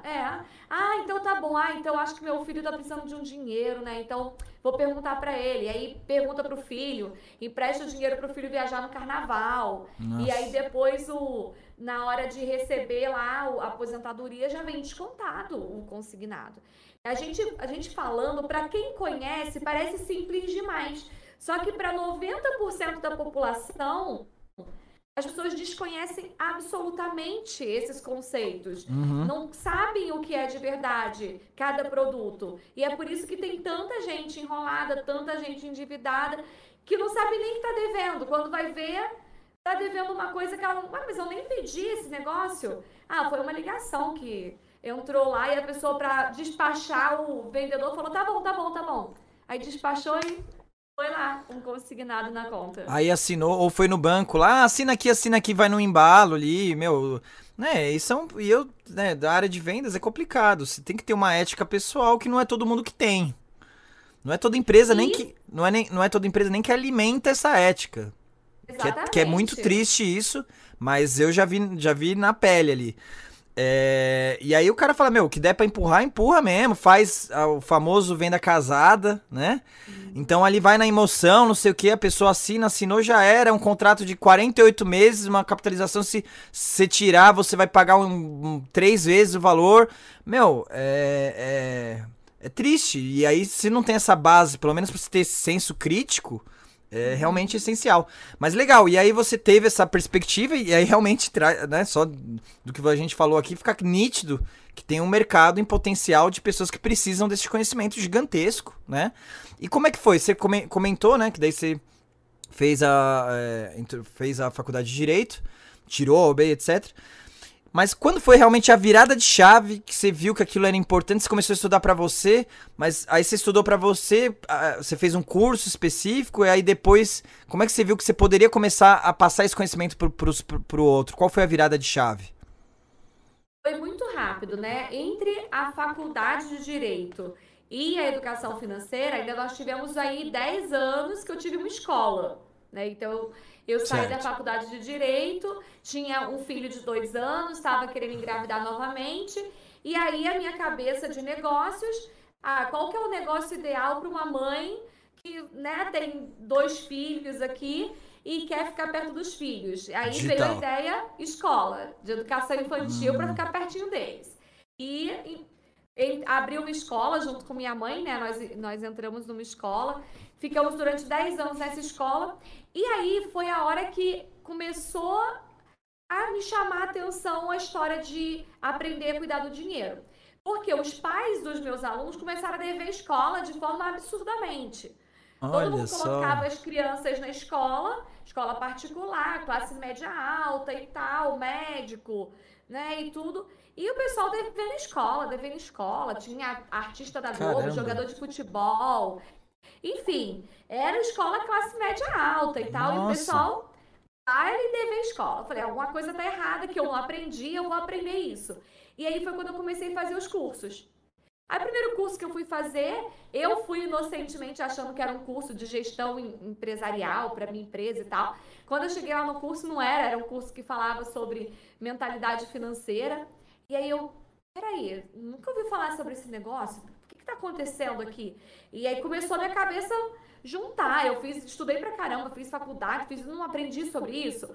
B: É, é. Ah, então tá bom. Ah, então acho que meu filho tá precisando de um dinheiro, né? Então vou perguntar para ele. Aí pergunta pro filho, empresta o dinheiro pro filho viajar no carnaval. Nossa. E aí depois o na hora de receber lá a aposentadoria já vem descontado o consignado. A gente, a gente falando, para quem conhece, parece simples demais. Só que para 90% da população, as pessoas desconhecem absolutamente esses conceitos. Uhum. Não sabem o que é de verdade cada produto. E é por isso que tem tanta gente enrolada, tanta gente endividada, que não sabe nem que está devendo. Quando vai ver, está devendo uma coisa que ela. Ah, mas eu nem pedi esse negócio. Ah, foi uma ligação que entrou lá e a pessoa para despachar o vendedor falou: tá bom, tá bom, tá bom. Aí despachou e foi lá, um consignado na conta.
A: Aí assinou, ou foi no banco lá, ah, assina aqui, assina aqui, vai no embalo ali, meu. Né, e são. E eu, né, da área de vendas é complicado. Você tem que ter uma ética pessoal que não é todo mundo que tem. Não é toda empresa e... nem que. Não é, nem, não é toda empresa nem que alimenta essa ética. Que é, que é, muito triste isso, mas eu já vi, já vi na pele ali. É, e aí o cara fala, meu, o que der pra empurrar, empurra mesmo, faz o famoso venda casada, né? Uhum. Então ali vai na emoção, não sei o que, a pessoa assina, assinou, já era, é um contrato de 48 meses, uma capitalização, se você tirar, você vai pagar um, um, três vezes o valor. Meu, é, é, é triste. E aí, se não tem essa base, pelo menos pra você ter esse senso crítico, é realmente essencial. Mas legal, e aí você teve essa perspectiva e aí realmente, né, só do que a gente falou aqui, fica nítido que tem um mercado em potencial de pessoas que precisam desse conhecimento gigantesco, né? E como é que foi? Você comentou, né, que daí você fez a, é, fez a faculdade de Direito, tirou a OB, etc., mas quando foi realmente a virada de chave que você viu que aquilo era importante, você começou a estudar para você, mas aí você estudou para você, você fez um curso específico, e aí depois, como é que você viu que você poderia começar a passar esse conhecimento pro, pro, pro outro? Qual foi a virada de chave?
B: Foi muito rápido, né? Entre a faculdade de Direito e a educação financeira, ainda nós tivemos aí 10 anos que eu tive uma escola, né? Então, eu saí certo. da faculdade de Direito, tinha um filho de dois anos, estava querendo engravidar novamente. E aí a minha cabeça de negócios, ah, qual que é o negócio ideal para uma mãe que né, tem dois filhos aqui e quer ficar perto dos filhos? Aí Digital. veio a ideia escola de educação infantil hum. para ficar pertinho deles. E, e abri uma escola junto com minha mãe, né? Nós, nós entramos numa escola, ficamos durante 10 anos nessa escola e aí foi a hora que começou a me chamar a atenção a história de aprender a cuidar do dinheiro. Porque os pais dos meus alunos começaram a dever escola de forma absurdamente. Olha Todo mundo colocava só. as crianças na escola, escola particular, classe média alta e tal, médico, né, e tudo. E o pessoal devendo escola, devendo escola. Tinha artista da Globo, Caramba. jogador de futebol, enfim, era escola classe média alta e tal. Nossa. E o pessoal vai dever escola. Eu falei, alguma coisa tá errada que eu não aprendi, eu vou aprender isso. E aí foi quando eu comecei a fazer os cursos. Aí, o primeiro curso que eu fui fazer, eu fui inocentemente achando que era um curso de gestão empresarial para minha empresa e tal. Quando eu cheguei lá no curso, não era, era um curso que falava sobre mentalidade financeira. E aí eu, peraí, nunca ouvi falar sobre esse negócio que está acontecendo aqui? E aí começou a minha cabeça juntar. Eu fiz, estudei pra caramba, fiz faculdade, fiz, não aprendi sobre isso.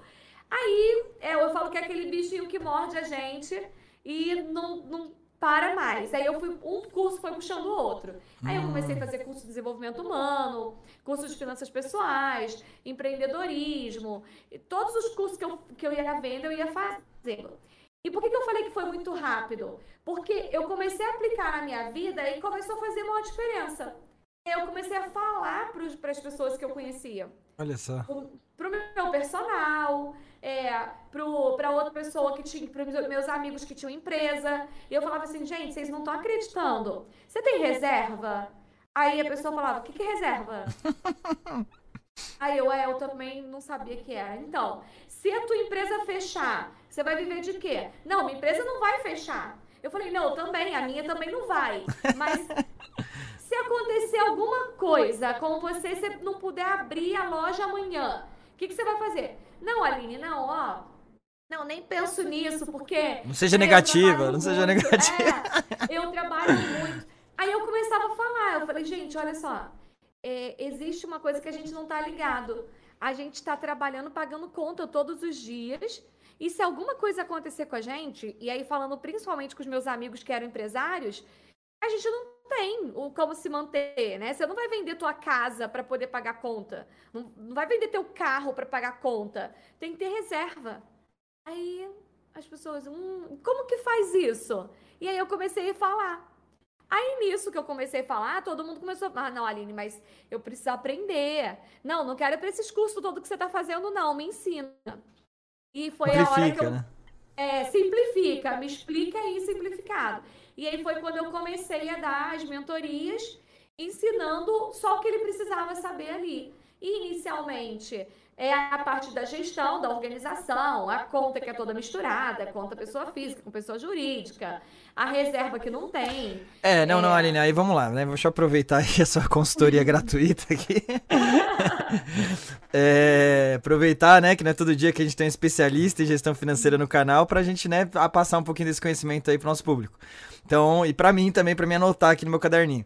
B: Aí é, eu falo que é aquele bichinho que morde a gente e não, não para mais. Aí eu fui, um curso foi puxando o outro. Aí eu comecei a fazer curso de desenvolvimento humano, curso de finanças pessoais, empreendedorismo, todos os cursos que eu, que eu ia vendo, eu ia fazendo. E por que, que eu falei que foi muito rápido? Porque eu comecei a aplicar na minha vida e começou a fazer uma diferença. Eu comecei a falar para as pessoas que eu conhecia.
A: Olha só.
B: Para o meu personal, é, para outra pessoa que tinha, para meus amigos que tinham empresa. E eu falava assim, gente, vocês não estão acreditando. Você tem reserva? Aí a pessoa falava, o que, que é reserva? Aí eu, é, eu também não sabia que era. Então, se a tua empresa fechar, você vai viver de quê? Não, minha empresa não vai fechar. Eu falei, não, também, a minha também não vai. Mas se acontecer alguma coisa com você, você não puder abrir a loja amanhã, o que, que você vai fazer? Não, Aline, não, ó. Não, nem penso nisso, porque.
A: Não seja negativa, não seja negativa.
B: É, eu trabalho muito. Aí eu começava a falar, eu falei, gente, olha só. É, existe uma coisa que a gente não tá ligado. A gente está trabalhando, pagando conta todos os dias. E se alguma coisa acontecer com a gente, e aí falando principalmente com os meus amigos que eram empresários, a gente não tem o como se manter, né? Você não vai vender tua casa para poder pagar conta. Não, não vai vender teu carro para pagar conta. Tem que ter reserva. Aí as pessoas, hum, como que faz isso? E aí eu comecei a falar. Aí nisso que eu comecei a falar, todo mundo começou a ah, não, Aline, mas eu preciso aprender. Não, não quero ir para esses cursos todo que você está fazendo, não, me ensina. E foi a hora que eu... Né? É, simplifica, me explica aí simplificado. E aí foi quando eu comecei a dar as mentorias, ensinando só o que ele precisava saber ali. Inicialmente é a parte da gestão, da organização, a conta que é toda misturada, conta pessoa física com pessoa jurídica, a reserva que não tem.
A: É, não, é... não, Aline, aí vamos lá, né? Deixa eu aproveitar aí a sua consultoria gratuita aqui. é, aproveitar, né, que não é todo dia que a gente tem um especialista em gestão financeira no canal pra gente, né, passar um pouquinho desse conhecimento aí pro nosso público. Então, e para mim também, para me anotar aqui no meu caderninho.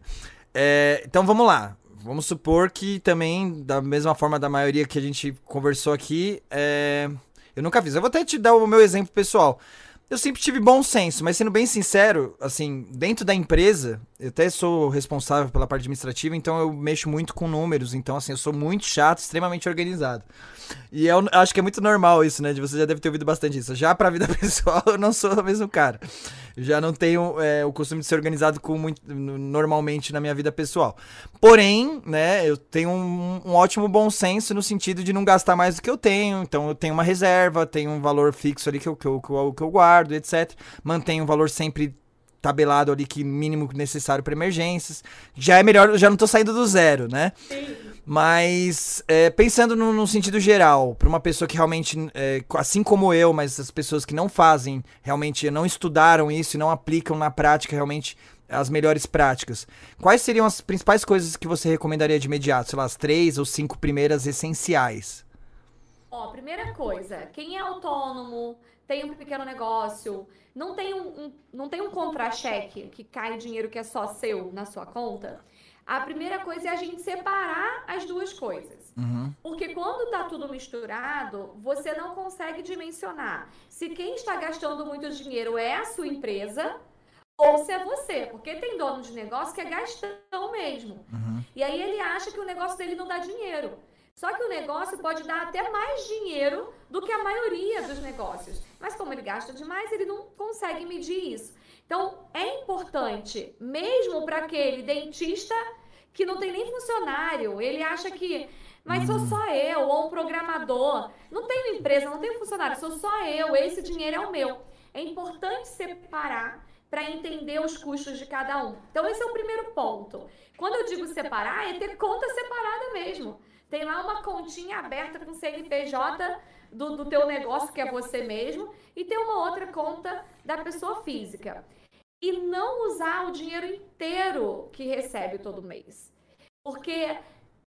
A: É, então vamos lá. Vamos supor que também, da mesma forma da maioria que a gente conversou aqui, é... eu nunca fiz. Eu vou até te dar o meu exemplo pessoal. Eu sempre tive bom senso, mas sendo bem sincero, assim, dentro da empresa, eu até sou responsável pela parte administrativa, então eu mexo muito com números, então assim, eu sou muito chato, extremamente organizado. E eu acho que é muito normal isso, né? De você já deve ter ouvido bastante isso. Já pra vida pessoal, eu não sou o mesmo cara. Já não tenho é, o costume de ser organizado com muito, normalmente na minha vida pessoal. Porém, né, eu tenho um, um, ótimo bom senso no sentido de não gastar mais do que eu tenho. Então eu tenho uma reserva, tenho um valor fixo ali que eu, que eu, que eu, que eu guardo, etc. Mantenho um valor sempre tabelado ali que mínimo necessário para emergências. Já é melhor, já não tô saindo do zero, né? Sim. Mas é, pensando no, no, sentido geral, para uma pessoa que realmente, é, assim como eu, mas as pessoas que não fazem, realmente não estudaram isso e não aplicam na prática realmente as melhores práticas, quais seriam as principais coisas que você recomendaria de imediato? Sei lá, as três ou cinco primeiras essenciais?
B: Ó, primeira coisa, quem é autônomo, tem um pequeno negócio, não tem um, um não tem um contra-cheque que cai dinheiro que é só seu na sua conta, a primeira coisa é a gente separar as duas coisas. Uhum. Porque quando tá tudo misturado, você não consegue dimensionar se quem está gastando muito dinheiro é a sua empresa ou se é você. Porque tem dono de negócio que é gastão mesmo. Uhum. E aí ele acha que o negócio dele não dá dinheiro. Só que o negócio pode dar até mais dinheiro do que a maioria dos negócios. Mas como ele gasta demais, ele não consegue medir isso. Então, é importante, mesmo para aquele dentista que não tem nem funcionário, ele acha que, mas sou só eu, ou um programador, não tenho empresa, não tenho funcionário, sou só eu, esse dinheiro é o meu. É importante separar para entender os custos de cada um. Então, esse é o primeiro ponto. Quando eu digo separar, é ter conta separada mesmo. Tem lá uma continha aberta com CNPJ do, do teu negócio, que é você mesmo, e tem uma outra conta da pessoa física. E não usar o dinheiro inteiro que recebe todo mês. Porque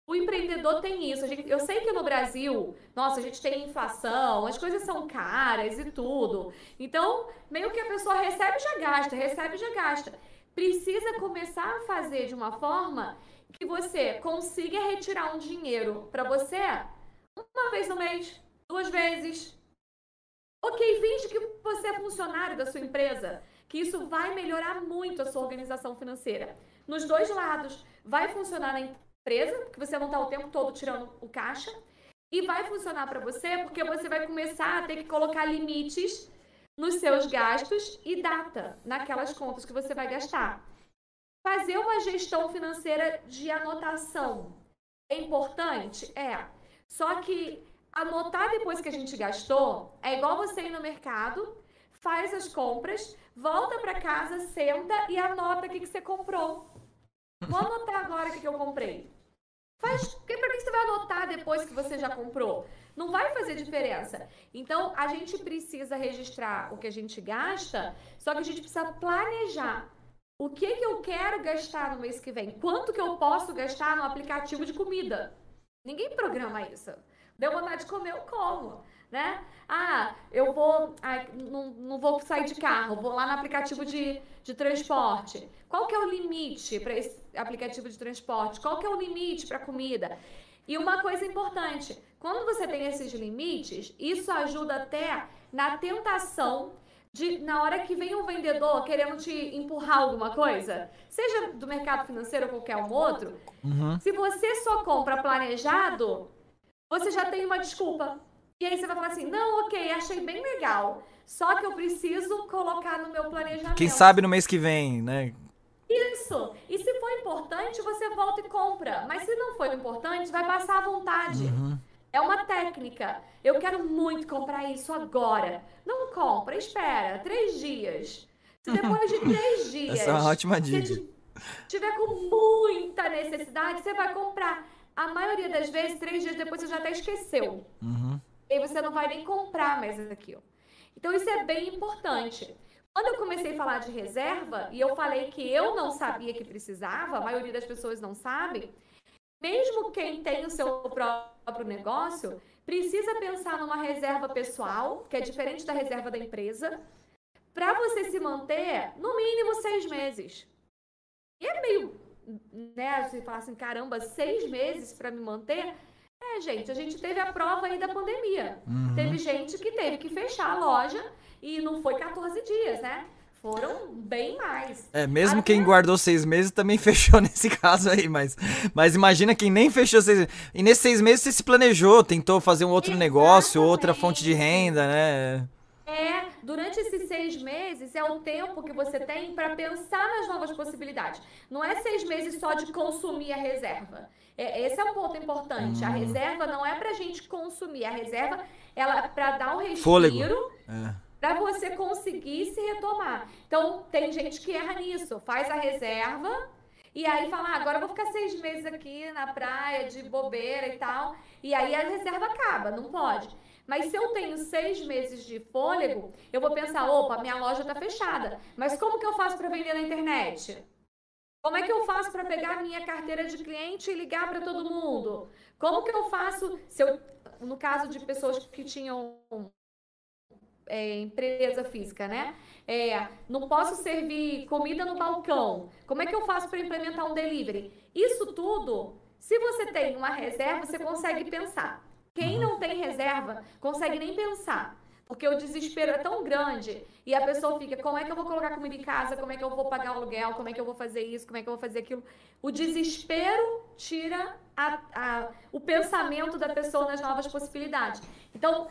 B: o empreendedor tem isso. Gente, eu sei que no Brasil, nossa, a gente tem inflação, as coisas são caras e tudo. Então, meio que a pessoa recebe já gasta, recebe já gasta. Precisa começar a fazer de uma forma que você consiga retirar um dinheiro para você uma vez no mês, duas vezes, Ok, finge que você é funcionário da sua empresa, que isso vai melhorar muito a sua organização financeira. Nos dois lados, vai funcionar na empresa, porque você não está o tempo todo tirando o caixa, e vai funcionar para você porque você vai começar a ter que colocar limites nos seus gastos e data naquelas contas que você vai gastar. Fazer uma gestão financeira de anotação é importante? É. Só que anotar depois que a gente gastou é igual você ir no mercado, faz as compras, volta para casa, senta e anota o que, que você comprou. Vou anotar agora o que, que eu comprei. Faz, porque para que você vai anotar depois que você já comprou? Não vai fazer diferença. Então, a gente precisa registrar o que a gente gasta, só que a gente precisa planejar. O que, que eu quero gastar no mês que vem? Quanto que eu posso gastar no aplicativo de comida? Ninguém programa isso. Deu vontade de comer, eu como né? Ah, eu vou, ah, não, não vou sair de carro, vou lá no aplicativo de, de transporte. Qual que é o limite para esse aplicativo de transporte? Qual que é o limite para comida? E uma coisa importante, quando você tem esses limites, isso ajuda até na tentação de, na hora que vem um vendedor querendo te empurrar alguma coisa, seja do mercado financeiro ou qualquer um outro, uhum. se você só compra planejado, você já tem uma desculpa. E aí você vai falar assim: não, ok, achei bem legal. Só que eu preciso colocar no meu planejamento.
A: Quem sabe no mês que vem, né?
B: Isso. E se for importante, você volta e compra. Mas se não for importante, vai passar à vontade. Uhum. É uma técnica. Eu quero muito comprar isso agora. Não compra, espera. Três dias. Se depois de três dias.
A: Essa é uma ótima dica. Se
B: tiver com muita necessidade, você vai comprar. A maioria das vezes, três dias depois, você já até esqueceu. Uhum e aí você não vai nem comprar mais aquilo. Então isso é bem importante. Quando eu comecei a falar de reserva e eu falei que eu não sabia que precisava, a maioria das pessoas não sabe, mesmo quem tem o seu próprio negócio, precisa pensar numa reserva pessoal, que é diferente da reserva da empresa, para você se manter no mínimo seis meses. E é meio, né, você fala assim, caramba, seis meses para me manter, é, gente, a gente teve a prova aí da pandemia. Uhum. Teve gente que teve que fechar a loja e não foi 14 dias, né? Foram bem mais.
A: É, mesmo Até... quem guardou seis meses também fechou nesse caso aí, mas, mas imagina quem nem fechou seis meses. E nesses seis meses você se planejou, tentou fazer um outro Exatamente. negócio, outra fonte de renda, né?
B: É, durante esses seis meses é o tempo que você tem para pensar nas novas possibilidades. Não é seis meses só de consumir a reserva. É, esse é um ponto importante. A hum. reserva não é para a gente consumir. A reserva ela é para dar um respiro. É. Para você conseguir se retomar. Então, tem gente que erra nisso. Faz a reserva e aí fala, ah, agora eu vou ficar seis meses aqui na praia de bobeira e tal. E aí a reserva acaba, não pode. Mas se eu tenho seis meses de fôlego, eu vou pensar, opa, minha loja está fechada. Mas como que eu faço para vender na internet? Como é que eu faço para pegar minha carteira de cliente e ligar para todo mundo? Como que eu faço, se eu, no caso de pessoas que tinham é, empresa física, né? É, não posso servir comida no balcão. Como é que eu faço para implementar um delivery? Isso tudo, se você tem uma reserva, você consegue pensar. Quem não tem reserva consegue nem pensar. Porque o desespero é tão grande e a pessoa fica: como é que eu vou colocar comida em casa? Como é que eu vou pagar o aluguel? Como é que eu vou fazer isso? Como é que eu vou fazer aquilo? O desespero tira a, a, o pensamento da pessoa nas novas possibilidades. Então,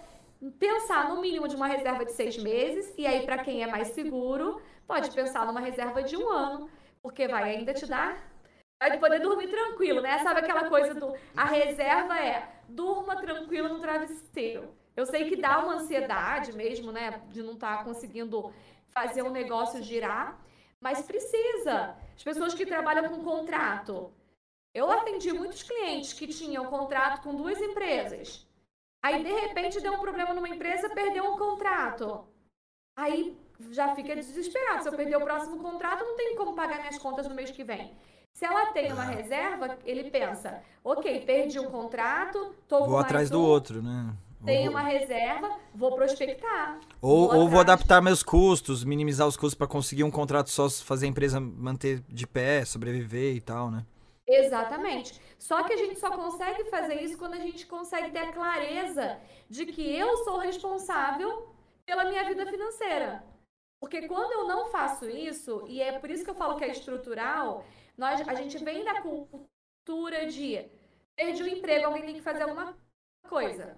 B: pensar no mínimo de uma reserva de seis meses, e aí, para quem é mais seguro, pode pensar numa reserva de um ano, porque vai ainda te dar. Vai poder dormir tranquilo, né? Sabe aquela coisa do. A reserva é durma tranquilo no travesseiro. Eu sei que dá uma ansiedade mesmo, né? De não estar tá conseguindo fazer um negócio girar, mas precisa. As pessoas que trabalham com contrato. Eu atendi muitos clientes que tinham contrato com duas empresas. Aí, de repente, deu um problema numa empresa, perdeu um contrato. Aí já fica desesperado. Se eu perder o próximo contrato, não tenho como pagar minhas contas no mês que vem. Se ela tem uma reserva, ele pensa: ok, perdi um contrato, tô
A: Vou atrás um, do outro, né?
B: Tenho uma reserva, vou prospectar.
A: Ou vou, ou vou adaptar meus custos, minimizar os custos para conseguir um contrato só, fazer a empresa manter de pé, sobreviver e tal, né?
B: Exatamente. Só que a gente só consegue fazer isso quando a gente consegue ter a clareza de que eu sou responsável pela minha vida financeira. Porque quando eu não faço isso, e é por isso que eu falo que é estrutural, nós, a gente vem da cultura de perdi o emprego, alguém tem que fazer alguma coisa.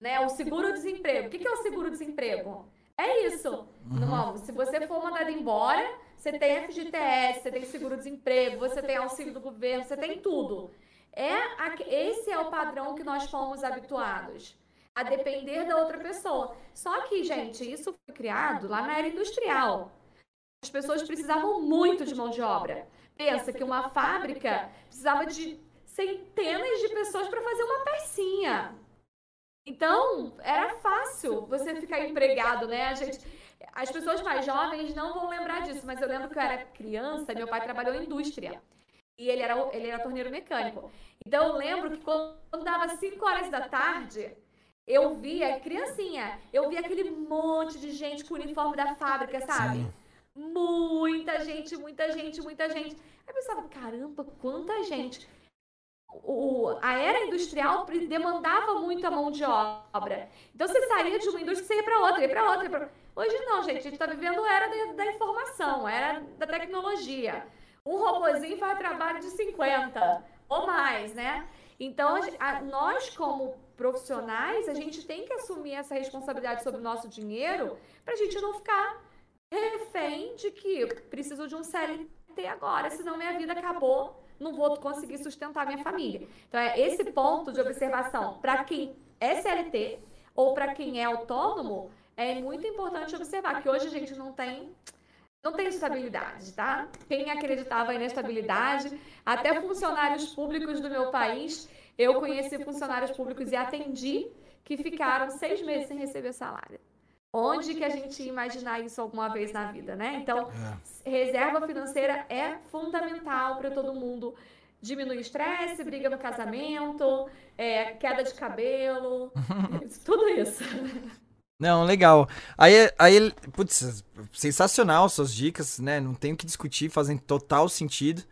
B: Né? O seguro-desemprego. O que é o seguro-desemprego? É isso. Uhum. se você for mandado embora, você tem FGTS, você tem seguro-desemprego, você tem auxílio do governo, você tem tudo. É a, esse é o padrão que nós fomos habituados a depender da outra pessoa. Só que, gente, isso foi criado lá na era industrial. As pessoas precisavam muito de mão de obra. Pensa que uma fábrica precisava de centenas de pessoas para fazer uma pecinha. Então, era fácil você ficar empregado, né? A gente, as pessoas mais jovens não vão lembrar disso, mas eu lembro que eu era criança, meu pai trabalhou em indústria. E ele era, ele era torneiro mecânico. Então, eu lembro que quando dava 5 horas da tarde, eu via, criancinha, eu via aquele monte de gente com o uniforme da fábrica, sabe? Sim. Muita gente, muita gente, muita gente. Aí eu pensava, caramba, quanta gente. O, a era industrial demandava muita mão de obra. Então você saía de uma indústria e ia para outra, ia para outra. Pra... Hoje não, gente. A gente está vivendo era da, da informação, era da tecnologia. Um robozinho faz trabalho de 50 ou mais, né? Então, a, nós, como profissionais, a gente tem que assumir essa responsabilidade sobre o nosso dinheiro para a gente não ficar refém de que preciso de um CLT agora, senão minha vida acabou, não vou conseguir sustentar minha família. Então, é esse ponto de observação para quem é CLT ou para quem é autônomo, é muito importante observar que hoje a gente não tem não tem estabilidade, tá? Quem acreditava em estabilidade, até funcionários públicos do meu país, eu conheci funcionários públicos e atendi que ficaram seis meses sem receber salário. Onde que a gente ia imaginar isso alguma vez na vida, né? Então, é. reserva financeira é fundamental para todo mundo. Diminui o estresse, briga no casamento, é, queda de cabelo, tudo isso.
A: Não, legal. Aí, aí putz, sensacional suas dicas, né? Não tenho que discutir, fazem total sentido.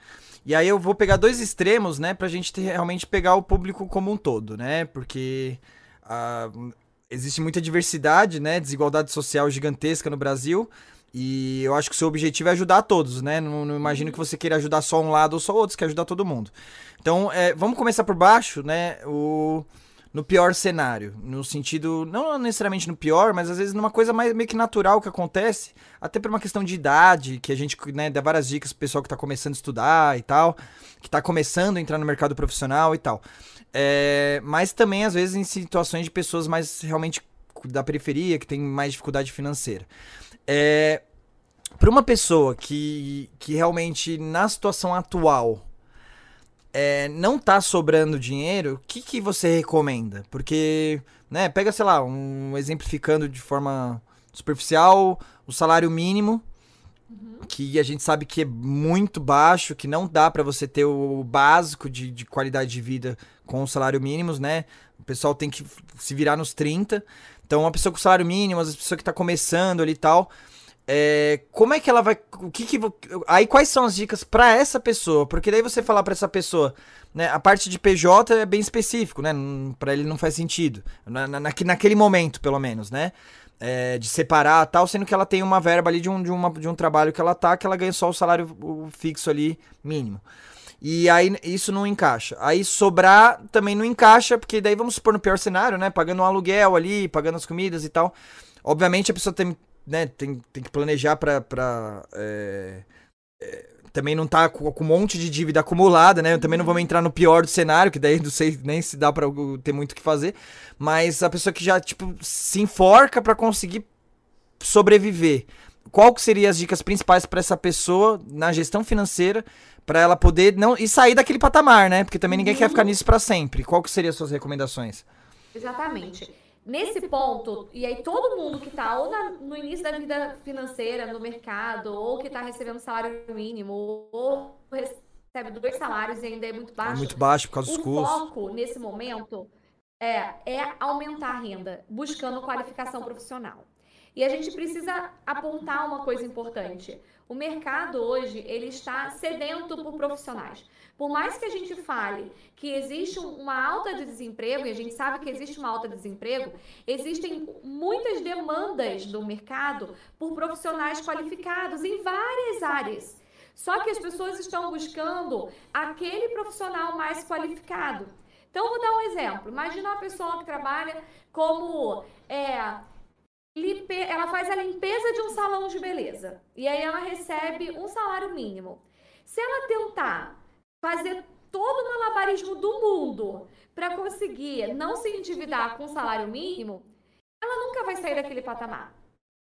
A: E aí eu vou pegar dois extremos, né? Pra gente ter, realmente pegar o público como um todo, né? Porque uh, existe muita diversidade, né? Desigualdade social gigantesca no Brasil. E eu acho que o seu objetivo é ajudar todos, né? Não, não imagino que você queira ajudar só um lado ou só outros, quer ajudar todo mundo. Então, é, vamos começar por baixo, né? O no pior cenário. No sentido, não necessariamente no pior, mas às vezes numa coisa mais, meio que natural que acontece, até por uma questão de idade, que a gente né, dá várias dicas pro pessoal que tá começando a estudar e tal, que tá começando a entrar no mercado profissional e tal. É, mas também, às vezes, em situações de pessoas mais realmente da periferia, que tem mais dificuldade financeira. É, para uma pessoa que, que realmente, na situação atual, é, não tá sobrando dinheiro, o que, que você recomenda? Porque, né, pega, sei lá, um exemplificando de forma superficial, o salário mínimo, uhum. que a gente sabe que é muito baixo, que não dá para você ter o básico de, de qualidade de vida com o salário mínimo, né? O pessoal tem que se virar nos 30. Então, uma pessoa com salário mínimo, as pessoas que tá começando ali e tal, é, como é que ela vai. O que, que Aí quais são as dicas para essa pessoa? Porque daí você falar para essa pessoa, né? A parte de PJ é bem específico, né? Para ele não faz sentido. Na, na, naquele momento, pelo menos, né? É, de separar tal, sendo que ela tem uma verba ali de um, de, uma, de um trabalho que ela tá, que ela ganha só o salário fixo ali mínimo. E aí isso não encaixa. Aí sobrar também não encaixa, porque daí vamos supor no pior cenário, né? Pagando um aluguel ali, pagando as comidas e tal. Obviamente a pessoa tem, né, tem, tem que planejar pra. pra é, é, também não tá com, com, um monte de dívida acumulada, né? Eu também não vou entrar no pior do cenário, que daí não sei nem se dá pra ter muito o que fazer. Mas a pessoa que já, tipo, se enforca para conseguir sobreviver. Qual que seriam as dicas principais para essa pessoa na gestão financeira para ela poder não e sair daquele patamar, né? Porque também ninguém uhum. quer ficar nisso para sempre. Qual que seriam as suas recomendações?
B: Exatamente. Nesse ponto, e aí todo mundo que está ou na, no início da vida financeira, no mercado, ou que está recebendo salário mínimo, ou recebe dois salários e ainda é muito baixo. É
A: muito baixo por causa dos custos.
B: O foco nesse momento é, é aumentar a renda, buscando qualificação profissional. E a gente precisa apontar uma coisa importante. O mercado hoje, ele está sedento por profissionais. Por mais que a gente fale que existe uma alta de desemprego, e a gente sabe que existe uma alta de desemprego, existem muitas demandas do mercado por profissionais qualificados em várias áreas. Só que as pessoas estão buscando aquele profissional mais qualificado. Então, vou dar um exemplo. Imagina uma pessoa que trabalha como. É, ela faz a limpeza de um salão de beleza. E aí ela recebe um salário mínimo. Se ela tentar fazer todo o malabarismo do mundo para conseguir não se endividar com salário mínimo, ela nunca vai sair daquele patamar.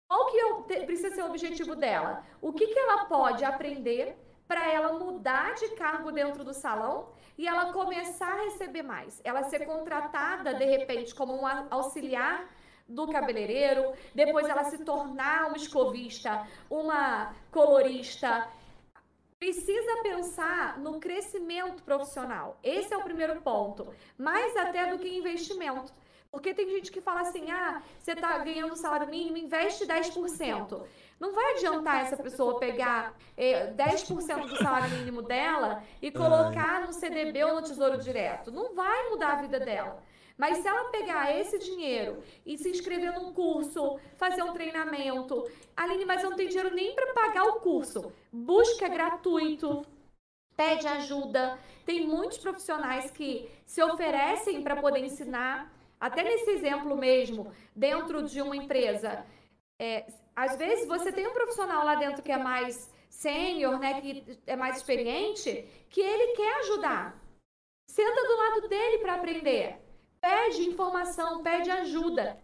B: Qual que é precisa ser o objetivo dela? O que, que ela pode aprender para ela mudar de cargo dentro do salão e ela começar a receber mais? Ela ser contratada, de repente, como um auxiliar do cabeleireiro, depois ela se tornar uma escovista, uma colorista. Precisa pensar no crescimento profissional. Esse é o primeiro ponto. Mais até do que investimento. Porque tem gente que fala assim: ah, você está ganhando salário mínimo, investe 10%. Não vai adiantar essa pessoa pegar eh, 10% do salário mínimo dela e colocar no CDB ou no Tesouro Direto. Não vai mudar a vida dela. Mas se ela pegar esse dinheiro e se inscrever num curso, fazer um treinamento, Aline, mas eu não tenho dinheiro nem para pagar o curso. Busca gratuito, pede ajuda. Tem muitos profissionais que se oferecem para poder ensinar até nesse exemplo mesmo, dentro de uma empresa, é, às vezes você tem um profissional lá dentro que é mais sênior, né, que é mais experiente, que ele quer ajudar. Senta do lado dele para aprender. Pede informação, pede ajuda.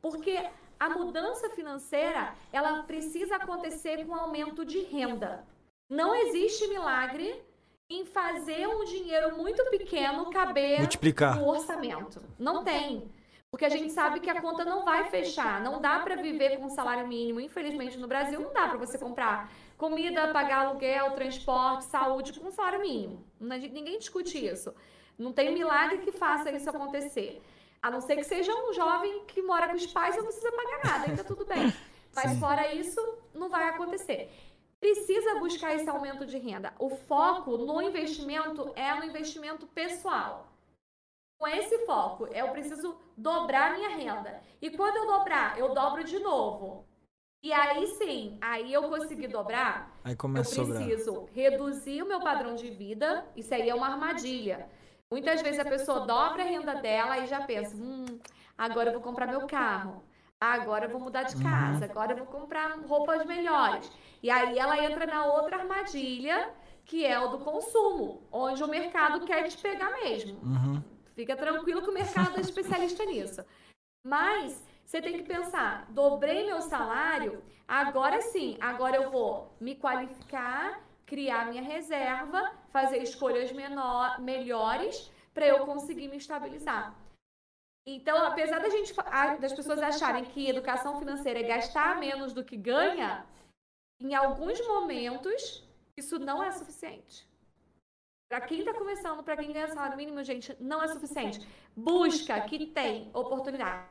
B: Porque a mudança financeira, ela precisa acontecer com aumento de renda. Não existe milagre em fazer um dinheiro muito pequeno caber
A: Multiplicar.
B: no orçamento. Não tem. Porque a gente sabe que a conta não vai fechar. Não dá para viver com um salário mínimo. Infelizmente, no Brasil, não dá para você comprar comida, pagar aluguel, transporte, saúde com um salário mínimo. Ninguém discute isso. Não tem milagre que faça isso acontecer. A não ser que seja um jovem que mora com os pais e não precisa pagar nada, ainda tudo bem. Mas Sim. fora isso, não vai acontecer precisa buscar esse aumento de renda. O foco no investimento é no investimento pessoal. Com esse foco, eu preciso dobrar minha renda. E quando eu dobrar, eu dobro de novo. E aí sim, aí eu consegui dobrar,
A: aí começa
B: eu preciso reduzir o meu padrão de vida. Isso aí é uma armadilha. Muitas vezes a pessoa dobra a renda dela e já pensa, hum, agora eu vou comprar meu carro. Agora eu vou mudar de casa, agora eu vou comprar roupas melhores. E aí ela entra na outra armadilha, que é o do consumo, onde o mercado quer te pegar mesmo. Uhum. Fica tranquilo que o mercado é especialista nisso. Mas você tem que pensar, dobrei meu salário, agora sim, agora eu vou me qualificar, criar minha reserva, fazer escolhas menor, melhores para eu conseguir me estabilizar. Então, apesar da gente, das pessoas acharem que educação financeira é gastar menos do que ganha, em alguns momentos isso não é suficiente. Para quem está começando, para quem ganha salário mínimo, gente, não é suficiente. Busca que tem oportunidade.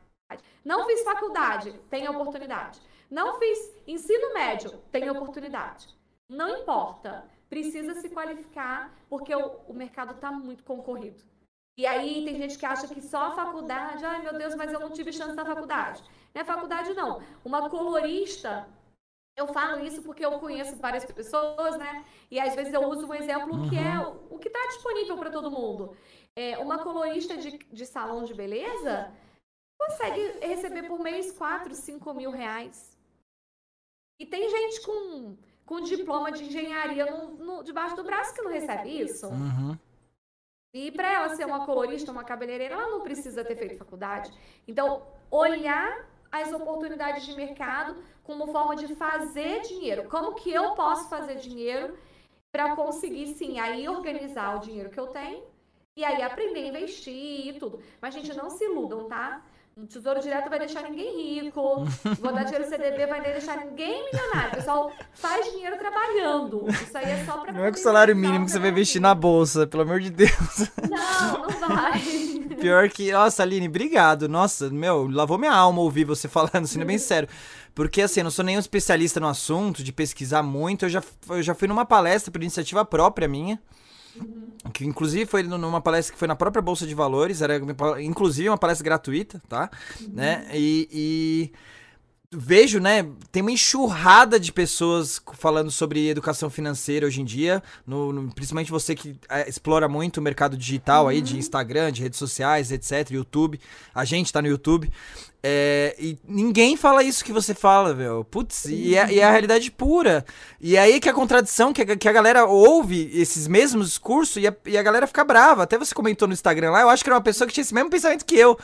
B: Não fiz faculdade, tem oportunidade. Não fiz ensino médio, tem oportunidade. Não importa, precisa se qualificar porque o, o mercado está muito concorrido. E aí tem gente que acha que só a faculdade, ai meu Deus, mas eu não tive chance na faculdade. Não é faculdade, não. Uma colorista, eu falo isso porque eu conheço várias pessoas, né? E às vezes eu uso um exemplo que é uhum. o, que está disponível para todo mundo. É, uma colorista de, de salão de beleza consegue receber por mês 4, 5 mil reais. E tem gente com, com diploma de engenharia no, no, debaixo do braço que não recebe isso. Uhum. E para ela ser uma colorista, uma cabeleireira, ela não precisa ter feito faculdade. Então, olhar as oportunidades de mercado como forma de fazer dinheiro. Como que eu posso fazer dinheiro para conseguir, sim, aí organizar o dinheiro que eu tenho e aí aprender a investir e tudo. Mas, gente, não se iludam, tá? Um tesouro direto vai deixar ninguém rico. Botar dinheiro no CDB vai deixar ninguém milionário. O pessoal faz dinheiro trabalhando. Isso aí é só pra.
A: Não é com o salário mínimo que você vai investir na bolsa, pelo amor de Deus.
B: Não, não vai.
A: Pior que. Nossa, Aline, obrigado. Nossa, meu, lavou minha alma ouvir você falando, sendo bem sério. Porque, assim, eu não sou nenhum especialista no assunto, de pesquisar muito. Eu já, eu já fui numa palestra por iniciativa própria minha. Uhum. Que inclusive foi numa palestra que foi na própria Bolsa de Valores, era inclusive uma palestra gratuita, tá? Uhum. Né? E, e, vejo, né, tem uma enxurrada de pessoas falando sobre educação financeira hoje em dia, no, no principalmente você que é, explora muito o mercado digital uhum. aí, de uhum. Instagram, de redes sociais, etc, YouTube. A gente tá no YouTube. É, e ninguém fala isso que você fala, velho. Putz, e é, e é, a realidade pura. E aí que a contradição, que a, que a galera ouve esses mesmos discursos e a, e a galera fica brava. Até você comentou no Instagram lá, eu acho que era uma pessoa que tinha esse mesmo pensamento que eu.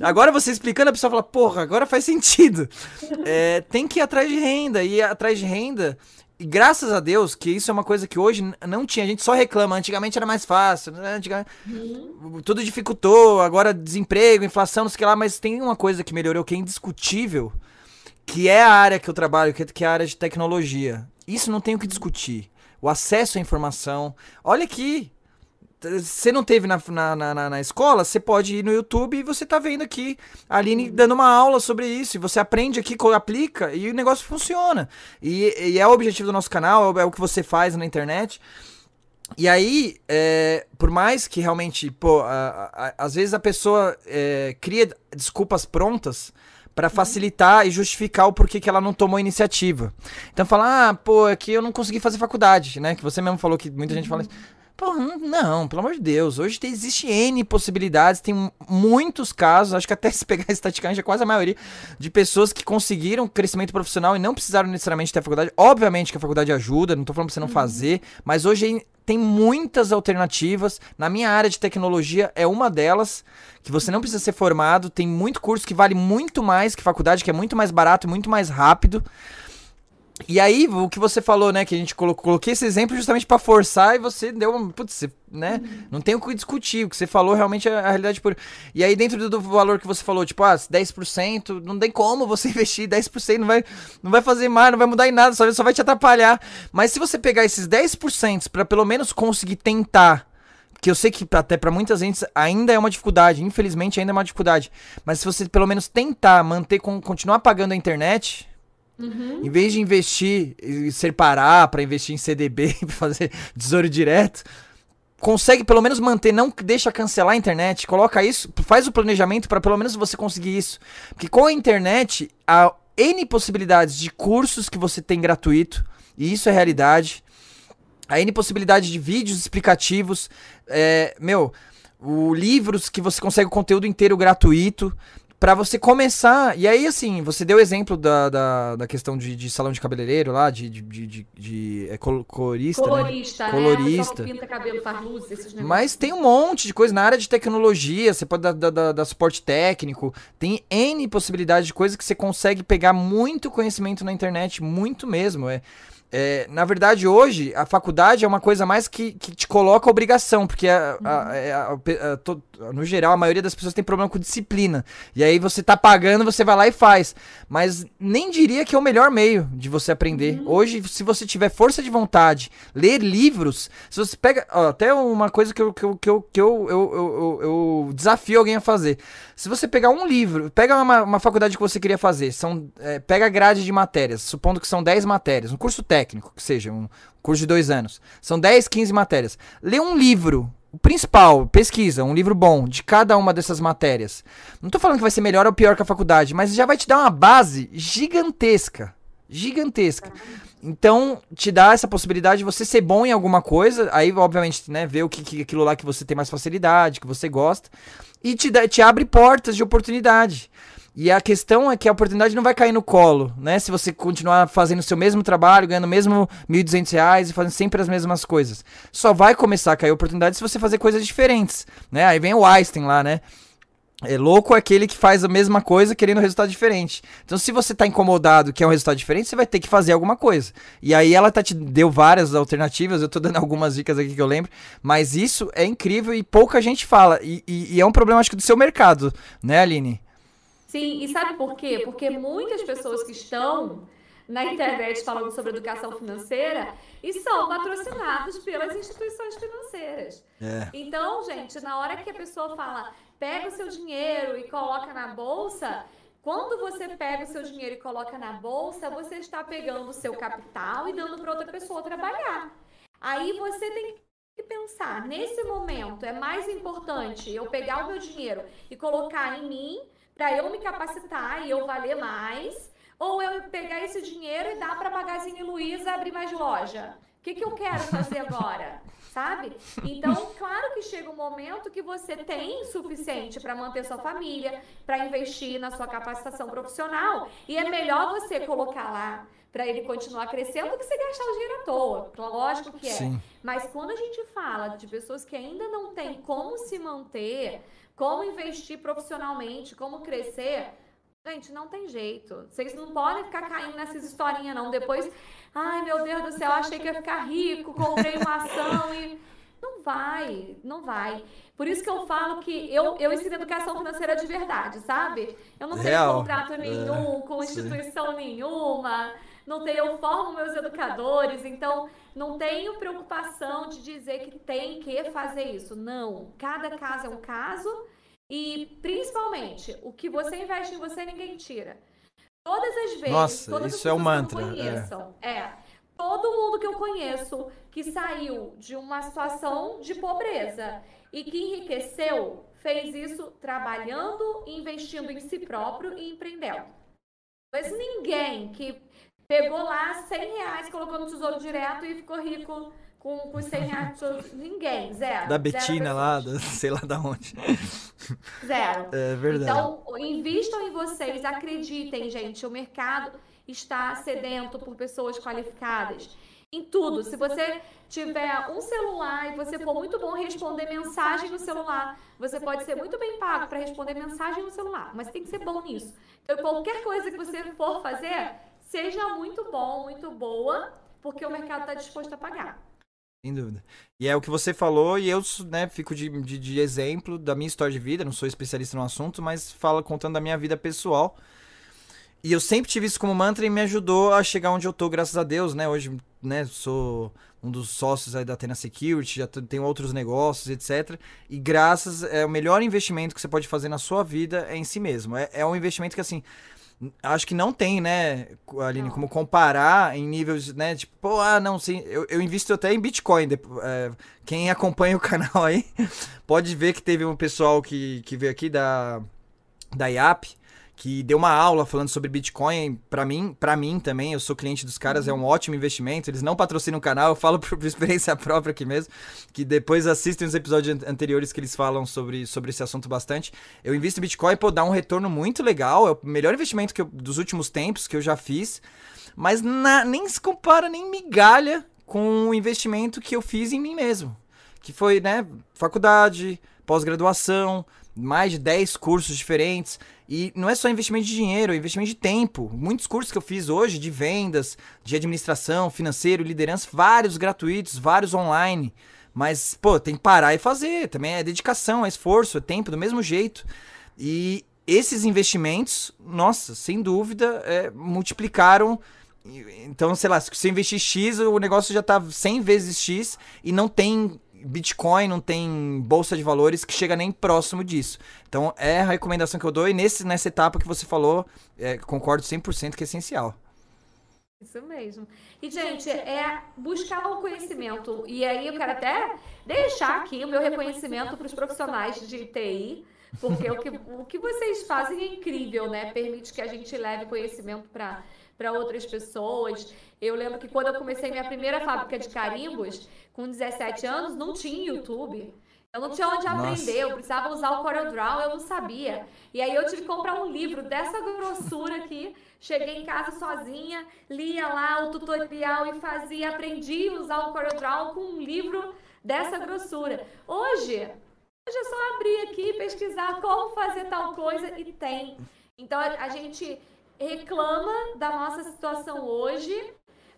A: Agora você explicando, a pessoa fala, porra, agora faz sentido. É, tem que ir atrás de renda. E atrás de renda e graças a Deus que isso é uma coisa que hoje não tinha. A gente só reclama. Antigamente era mais fácil. Né? Antigamente, uhum. Tudo dificultou. Agora desemprego, inflação, não sei o que lá. Mas tem uma coisa que melhorou que é indiscutível. Que é a área que eu trabalho, que é a área de tecnologia. Isso não tem o que discutir. O acesso à informação. Olha aqui você não teve na, na, na, na, escola, você pode ir no YouTube e você tá vendo aqui a Aline dando uma aula sobre isso. E você aprende aqui, aplica e o negócio funciona. E, e é o objetivo do nosso canal, é o que você faz na internet. E aí, é, por mais que realmente, pô, a, a, às vezes a pessoa é, cria desculpas prontas para uhum. facilitar e justificar o porquê que ela não tomou iniciativa. Então fala, ah, pô, aqui é eu não consegui fazer faculdade, né? Que você mesmo falou que muita gente fala isso. Pô, não, pelo amor de Deus. Hoje tem, existe N possibilidades, tem muitos casos, acho que até se pegar estaticamente é quase a maioria, de pessoas que conseguiram crescimento profissional e não precisaram necessariamente ter a faculdade. Obviamente que a faculdade ajuda, não tô falando pra você não uhum. fazer, mas hoje tem muitas alternativas. Na minha área de tecnologia é uma delas, que você não precisa ser formado, tem muito curso que vale muito mais que faculdade, que é muito mais barato e muito mais rápido. E aí, o que você falou, né? Que a gente colocou, coloquei esse exemplo justamente para forçar e você deu uma. Putz, você, né? Uhum. Não tem o que discutir. O que você falou realmente é a realidade por. E aí, dentro do, do valor que você falou, tipo, ah, 10%, não tem como você investir 10%, não vai, não vai fazer mais, não vai mudar em nada, só, só vai te atrapalhar. Mas se você pegar esses 10% para pelo menos conseguir tentar que eu sei que até para muitas gente ainda é uma dificuldade, infelizmente ainda é uma dificuldade. Mas se você pelo menos tentar manter, continuar pagando a internet, Uhum. Em vez de investir e separar para investir em CDB, fazer tesouro direto, consegue pelo menos manter, não deixa cancelar a internet, coloca isso, faz o planejamento para pelo menos você conseguir isso. Porque com a internet, há N possibilidades de cursos que você tem gratuito, e isso é realidade. Há N possibilidade de vídeos explicativos, é, meu, o, livros que você consegue o conteúdo inteiro gratuito para você começar. E aí, assim, você deu exemplo da, da, da questão de, de, salão de cabeleireiro lá, de, de, de, de, de é, colorista.
B: Colorista,
A: né? Colorista.
B: É, pinta cabelo, faz luz, esses negócios.
A: Mas tem um monte de coisa na área de tecnologia, você pode dar, dar, dar suporte técnico. Tem N possibilidades de coisas que você consegue pegar muito conhecimento na internet, muito mesmo. É. É, na verdade, hoje, a faculdade é uma coisa mais que, que te coloca obrigação, porque a, a, é, a, to, no geral a maioria das pessoas tem problema com disciplina. E aí você tá pagando, você vai lá e faz. Mas nem diria que é o melhor meio de você aprender. Uhum. Hoje, se você tiver força de vontade, ler livros, se você pega. Ó, até uma coisa que eu, que eu, que eu, que eu, eu, eu, eu desafio alguém a fazer. Se você pegar um livro, pega uma, uma faculdade que você queria fazer, são, é, pega a grade de matérias, supondo que são 10 matérias, um curso técnico, que seja, um curso de dois anos. São 10, 15 matérias. Lê um livro, o principal, pesquisa, um livro bom de cada uma dessas matérias. Não tô falando que vai ser melhor ou pior que a faculdade, mas já vai te dar uma base gigantesca. Gigantesca. Então, te dá essa possibilidade de você ser bom em alguma coisa, aí, obviamente, né, ver o que, que aquilo lá que você tem mais facilidade, que você gosta e te, dá, te abre portas de oportunidade. E a questão é que a oportunidade não vai cair no colo, né? Se você continuar fazendo o seu mesmo trabalho, ganhando mesmo R$ 1.200 e fazendo sempre as mesmas coisas. Só vai começar a cair oportunidade se você fazer coisas diferentes, né? Aí vem o Einstein lá, né? É louco aquele que faz a mesma coisa querendo um resultado diferente. Então, se você tá incomodado que é um resultado diferente, você vai ter que fazer alguma coisa. E aí ela tá te deu várias alternativas, eu tô dando algumas dicas aqui que eu lembro, mas isso é incrível e pouca gente fala. E, e, e é um problema, acho que, do seu mercado, né, Aline?
B: Sim, e sabe por quê? Porque muitas pessoas que estão na internet falando sobre educação financeira e são patrocinados pelas instituições financeiras. É. Então, gente, na hora que a pessoa fala, pega o seu dinheiro e coloca na bolsa, quando você pega o seu dinheiro e coloca na bolsa, você está pegando o seu capital e dando para outra pessoa trabalhar. Aí você tem que pensar, nesse momento é mais importante eu pegar o meu dinheiro e colocar em mim para eu me capacitar e eu valer mais, ou eu pegar esse dinheiro e dar para a Magazine Luiza abrir mais loja? O que, que eu quero fazer agora? Sabe? Então, claro que chega um momento que você tem suficiente para manter sua família, para investir na sua capacitação profissional, e é melhor você colocar lá para ele continuar crescendo do que você gastar o dinheiro à toa. Lógico que é. Sim. Mas quando a gente fala de pessoas que ainda não têm como se manter, como investir profissionalmente, como crescer, Gente, não tem jeito. Vocês não podem ficar caindo nessas historinhas, não. Depois, ai meu Deus do céu, achei que ia ficar rico, comprei uma ação e. Não vai, não vai. Por isso que eu falo que eu, eu ensino educação financeira de verdade, sabe? Eu não tenho Real. contrato nenhum é, com instituição nenhuma, não tenho, eu formo meus educadores, então não tenho preocupação de dizer que tem que fazer isso. Não. Cada caso é um caso e, principalmente, o que você investe em você, ninguém tira. Todas as vezes.
A: Nossa,
B: todas
A: isso é o mantra.
B: Conheçam, é. é. Todo mundo que eu conheço que saiu de uma situação de pobreza e que enriqueceu, fez isso trabalhando, investindo em si próprio e empreendendo. Mas ninguém que pegou lá 100 reais, colocou no tesouro direto e ficou rico com, com 100 reais. Ninguém, zero.
A: Da Betina lá, da, sei lá da onde.
B: Zero.
A: É verdade.
B: Então, invistam em vocês, acreditem, gente. O mercado está sedento por pessoas qualificadas. Em tudo. Se você tiver um celular e você for muito bom responder mensagem no celular, você pode ser muito bem pago para responder mensagem no celular, mas tem que ser bom nisso. Então, qualquer coisa que você for fazer, seja muito bom, muito boa, porque o mercado está disposto a pagar.
A: Sem dúvida. E é o que você falou, e eu né, fico de, de, de, exemplo da minha história de vida, não sou especialista no assunto, mas fala contando da minha vida pessoal. E eu sempre tive isso como mantra e me ajudou a chegar onde eu tô, graças a Deus, né? Hoje, né, sou um dos sócios aí da Atena Security, já tenho outros negócios, etc. E graças, é o melhor investimento que você pode fazer na sua vida é em si mesmo. É, é um investimento que, assim, acho que não tem, né, Aline, não. como comparar em níveis, né, tipo, pô, ah, não, sim, eu, eu invisto até em Bitcoin. É, quem acompanha o canal aí pode ver que teve um pessoal que, que veio aqui da, da IAP, que deu uma aula falando sobre Bitcoin para mim, para mim também, eu sou cliente dos caras, uhum. é um uhum. ótimo investimento. Eles não patrocinam o canal, eu falo por, experiência própria aqui mesmo, que depois assistem os episódios anteriores que eles falam sobre, sobre esse assunto bastante. Eu invisto em Bitcoin, pô, dá um retorno muito legal, é o melhor investimento que eu, dos últimos tempos que eu já fiz, mas na, nem se compara nem migalha com o investimento que eu fiz em mim mesmo, que foi, né, faculdade, pós-graduação, mais de 10 cursos diferentes. E não é só investimento de dinheiro, é investimento de tempo. Muitos cursos que eu fiz hoje de vendas, de administração, financeiro, liderança, vários gratuitos, vários online. Mas, pô, tem que parar e fazer. Também é dedicação, é esforço, é tempo, do mesmo jeito. E esses investimentos, nossa, sem dúvida, é, multiplicaram. Então, sei lá, se você investir X, o negócio já tá 100 vezes X e não tem Bitcoin, não tem bolsa de valores que chega nem próximo disso. Então é a recomendação que eu dou e nesse, nessa etapa que você falou, é, concordo 100% que é essencial.
B: Isso mesmo. E, gente, é buscar o conhecimento. E aí eu quero até deixar aqui o meu reconhecimento para os profissionais de TI, porque o que, o que vocês fazem é incrível, né? Permite que a gente leve conhecimento para para outras pessoas. Eu lembro que quando eu comecei minha primeira fábrica de carimbos, com 17 anos, não tinha YouTube. Eu não tinha onde aprender, eu precisava usar o CorelDRAW, eu não sabia. E aí eu tive que comprar um livro dessa grossura aqui. Cheguei em casa sozinha, lia lá o tutorial e fazia, aprendi a usar o CorelDRAW com um livro dessa grossura. Hoje, hoje é só abrir aqui, pesquisar como fazer tal coisa e tem. Então a, a gente reclama da nossa situação hoje,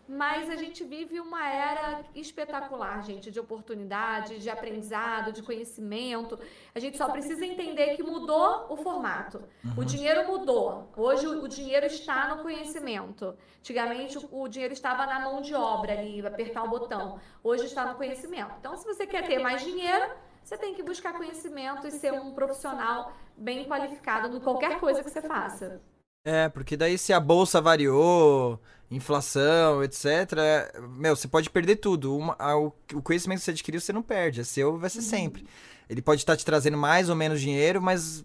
B: mas a gente vive uma era espetacular, gente, de oportunidade, de aprendizado, de conhecimento. A gente só precisa entender que mudou o formato. Uhum. O dinheiro mudou. Hoje o dinheiro está no conhecimento. Antigamente o dinheiro estava na mão de obra ali, apertar o botão. Hoje está no conhecimento. Então, se você quer ter mais dinheiro, você tem que buscar conhecimento e ser um profissional bem qualificado em qualquer coisa que você faça.
A: É, porque daí se a bolsa variou, inflação, etc. Meu, você pode perder tudo. Uma, a, o, o, conhecimento que você adquiriu, você não perde. É seu, vai ser uhum. sempre. Ele pode estar te trazendo mais ou menos dinheiro, mas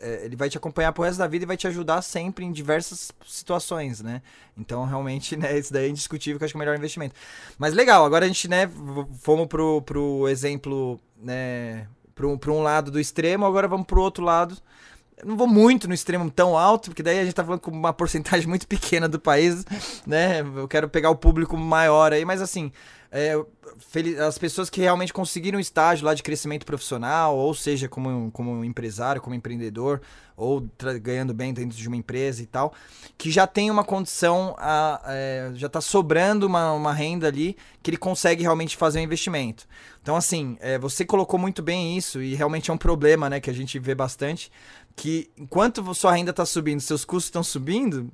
A: é, ele vai te acompanhar pro resto da vida e vai te ajudar sempre em diversas situações, né? Então, realmente, né, isso daí é indiscutível que eu acho que é o melhor investimento. Mas legal, agora a gente, né, fomos pro, pro exemplo, né, pro, pro um lado do extremo, agora vamos pro outro lado não vou muito no extremo tão alto, porque daí a gente tá falando com uma porcentagem muito pequena do país, né? Eu quero pegar o público maior aí, mas assim, é, as pessoas que realmente conseguiram um estágio lá de crescimento profissional, ou seja, como, como empresário, como empreendedor, ou ganhando bem dentro de uma empresa e tal, que já tem uma condição, a, é, já está sobrando uma, uma renda ali que ele consegue realmente fazer um investimento. Então, assim, é, você colocou muito bem isso, e realmente é um problema, né, que a gente vê bastante, que enquanto sua renda está subindo, seus custos estão subindo,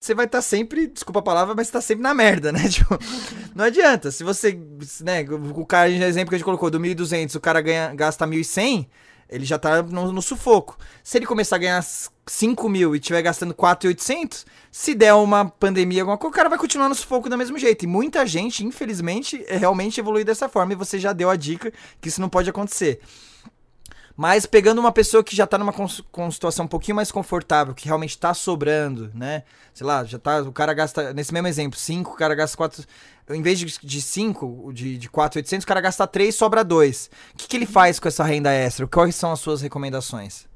A: você vai estar tá sempre, desculpa a palavra, mas está sempre na merda, né? Tipo, não adianta. Se você, né, o cara, exemplo que a gente colocou, do 1.200, o cara ganha, gasta 1.100, ele já tá no, no, sufoco. Se ele começar a ganhar 5 mil e estiver gastando 4.800, se der uma pandemia, alguma coisa, o cara vai continuar no sufoco do mesmo jeito. E muita gente, infelizmente, é realmente evolui dessa forma. E você já deu a dica que isso não pode acontecer. Mas pegando uma pessoa que já tá numa com situação um pouquinho mais confortável, que realmente tá sobrando, né? Sei lá, já tá. O cara gasta, nesse mesmo exemplo, 5, o cara gasta 4. Em vez de 5, de, de 4,800, o cara gasta 3, sobra 2. O que, que ele faz com essa renda extra? Quais são as suas recomendações?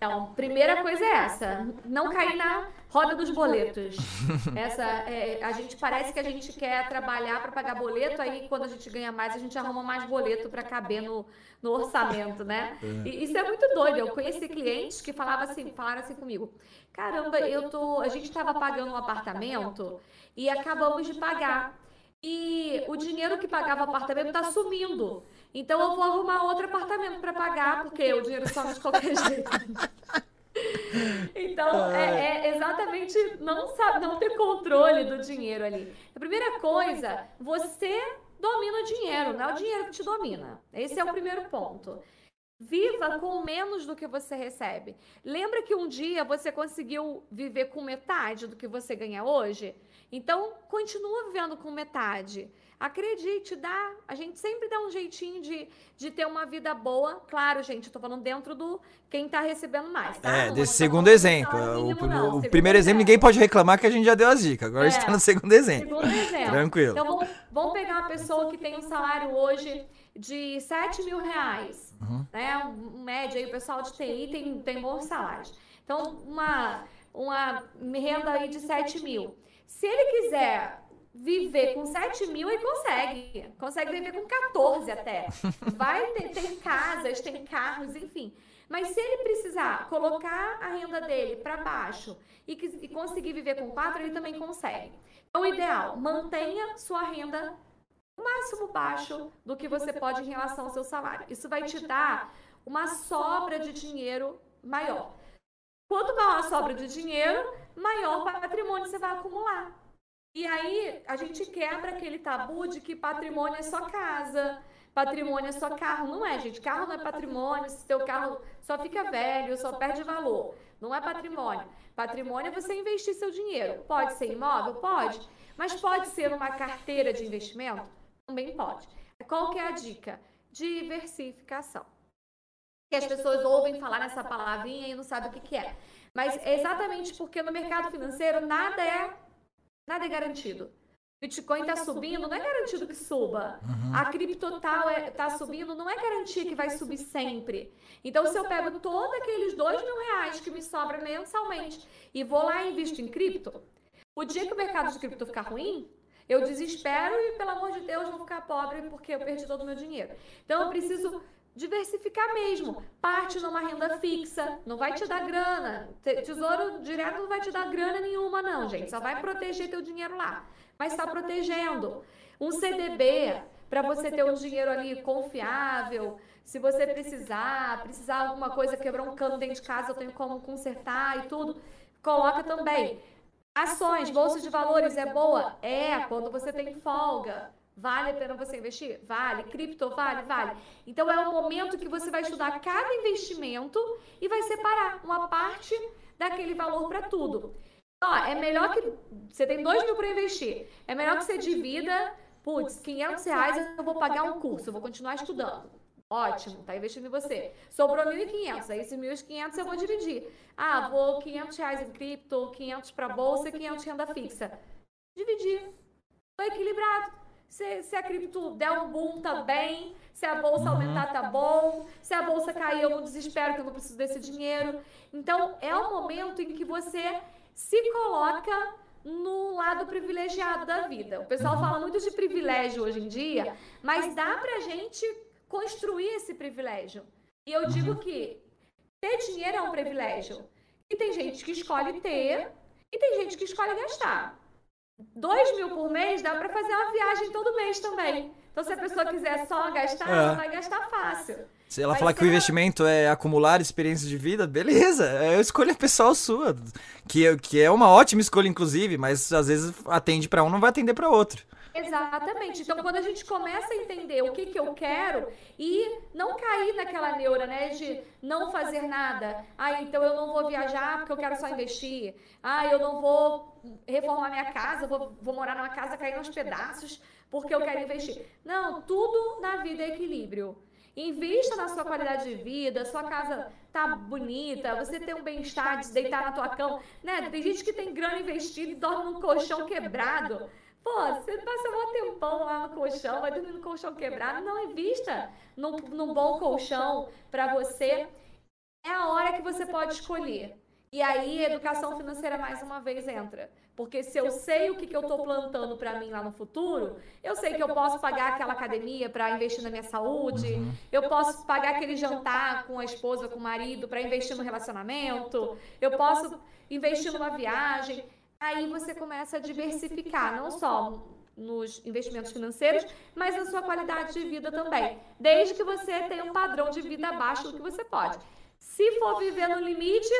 B: Então, primeira coisa é essa: não cair na roda dos boletos. Essa, é, a gente parece que a gente quer trabalhar para pagar boleto, aí quando a gente ganha mais, a gente arruma mais boleto para caber no, no orçamento, né? É. E isso é muito doido. Eu conheci clientes que falavam assim, falaram assim comigo: caramba, eu tô, a gente estava pagando um apartamento e acabamos de pagar. E o dinheiro que pagava o apartamento está sumindo. Então eu vou arrumar outro apartamento para pagar, porque o dinheiro some de qualquer jeito. Então, é, é, exatamente não sabe, não ter controle do dinheiro ali. A primeira coisa, você domina o dinheiro, não é o dinheiro que te domina. Esse é o primeiro ponto. Viva com menos do que você recebe. Lembra que um dia você conseguiu viver com metade do que você ganha hoje? Então, continua vivendo com metade. Acredite, dá. A gente sempre dá um jeitinho de, de ter uma vida boa. Claro, gente, eu tô falando dentro do quem tá recebendo mais, tá?
A: É, desse segundo exemplo. Mínimo, o, não, o primeiro exemplo, ninguém pode reclamar que a gente já deu as dicas. Agora é, a gente tá no segundo exemplo. Segundo exemplo. Tranquilo.
B: Então, vamos, vamos pegar uma pessoa que tem um salário hoje de 7 mil reais. Uhum. Né? Um, média aí, o pessoal de TI tem, tem bons salários. Então, uma, uma renda aí de 7 mil. Se ele quiser viver com 7 mil e consegue. Consegue viver com 14 até. Vai ter, tem casas, tem carros, enfim. Mas se ele precisar colocar a renda dele para baixo e, e, conseguir viver com 4, ele também consegue. Então, o ideal, mantenha sua renda o máximo baixo do que você pode em relação ao seu salário. Isso vai te dar uma sobra de dinheiro maior. Quanto maior a sobra de dinheiro, maior patrimônio você vai acumular. E aí a gente quebra aquele tabu de que patrimônio é só casa, patrimônio é só carro. Não é, gente. Carro não é patrimônio. Se teu carro só fica velho, só perde valor. Não é patrimônio. Patrimônio é você investir seu dinheiro. Pode ser imóvel? Pode. Mas pode ser uma carteira de investimento? Também pode. Qual que é a dica? Diversificação. Que as pessoas ouvem falar nessa palavrinha e não sabem o que, que é. Mas é exatamente porque no mercado financeiro nada é Nada é garantido. Bitcoin está subindo, não é garantido que suba. Uhum. A cripto está é, subindo, não é garantia que vai subir sempre. Então, se eu pego todos aqueles dois mil reais que me sobram mensalmente e vou lá e invisto em cripto, o dia que o mercado de cripto ficar ruim, eu desespero e, pelo amor de Deus, vou ficar pobre porque eu perdi todo o meu dinheiro. Então, eu preciso diversificar mesmo. Parte numa renda fixa, não vai te dar grana. Tesouro direto não vai te dar grana nenhuma, não, gente. Só vai proteger teu dinheiro lá. mas está protegendo. Um CDB, para você ter um dinheiro ali confiável, se você precisar, precisar alguma coisa, quebrar um cano dentro de casa, eu tenho como consertar e tudo, coloca também. Ações, bolsa de valores é boa? É, quando você tem folga. Vale a pena você investir? Vale. Cripto, vale? Vale. Então é o momento que você vai estudar cada investimento e vai separar uma parte daquele valor para tudo. Ó, é melhor que. Você tem dois mil para investir. É melhor que você divida. Putz, 500 reais eu vou pagar um curso, eu vou continuar estudando. Ótimo, tá investindo em você. Sobrou 1.500, aí esses 1.500 eu vou dividir. Ah, vou 500 reais em cripto, 500 para bolsa e 500 renda fixa. Dividir. Tô equilibrado. Se, se a cripto der um boom, tá bem. Se a bolsa uhum. aumentar, tá bom. Se a bolsa cair, eu não desespero que eu não preciso desse dinheiro. Então, é o momento em que você se coloca no lado privilegiado da vida. O pessoal uhum. fala muito de privilégio hoje em dia, mas dá pra gente construir esse privilégio. E eu digo que ter dinheiro é um privilégio. E tem gente que escolhe ter e tem gente que escolhe gastar. Dois mil por mês dá para fazer uma viagem todo mês também. Então, se a pessoa quiser só gastar, é. ela vai gastar fácil.
A: Se ela Mas falar que o investimento é acumular experiências de vida, beleza, é a escolha pessoal sua. Que, que é uma ótima escolha, inclusive, mas às vezes atende para um, não vai atender para outro.
B: Exatamente. Então, quando a gente começa a entender o que, que eu quero e não cair naquela neura, né, de não fazer nada. Ah, então eu não vou viajar porque eu quero só investir. Ah, eu não vou reformar minha casa, vou, vou morar numa casa caindo aos pedaços porque eu quero investir. Não, tudo na vida é equilíbrio. Invista na sua qualidade de vida, sua casa tá bonita, você tem um bem-estar de deitar na tua cama, né? Tem gente que tem grana investida e dorme num colchão quebrado. Pô, você passa um tempão lá no colchão, vai dormir no colchão quebrado. Não invista num, num bom colchão para você. É a hora que você pode escolher. E aí, a educação financeira mais uma vez entra. Porque se eu sei o que, que eu estou plantando para mim lá no futuro, eu sei que eu posso pagar aquela academia para investir na minha saúde, eu posso pagar aquele jantar com a esposa, com o marido para investir no relacionamento, eu posso investir numa viagem aí você começa a diversificar, não só nos investimentos financeiros, mas na sua qualidade de vida também, desde que você tenha um padrão de vida abaixo do que você pode. Se for viver no limite,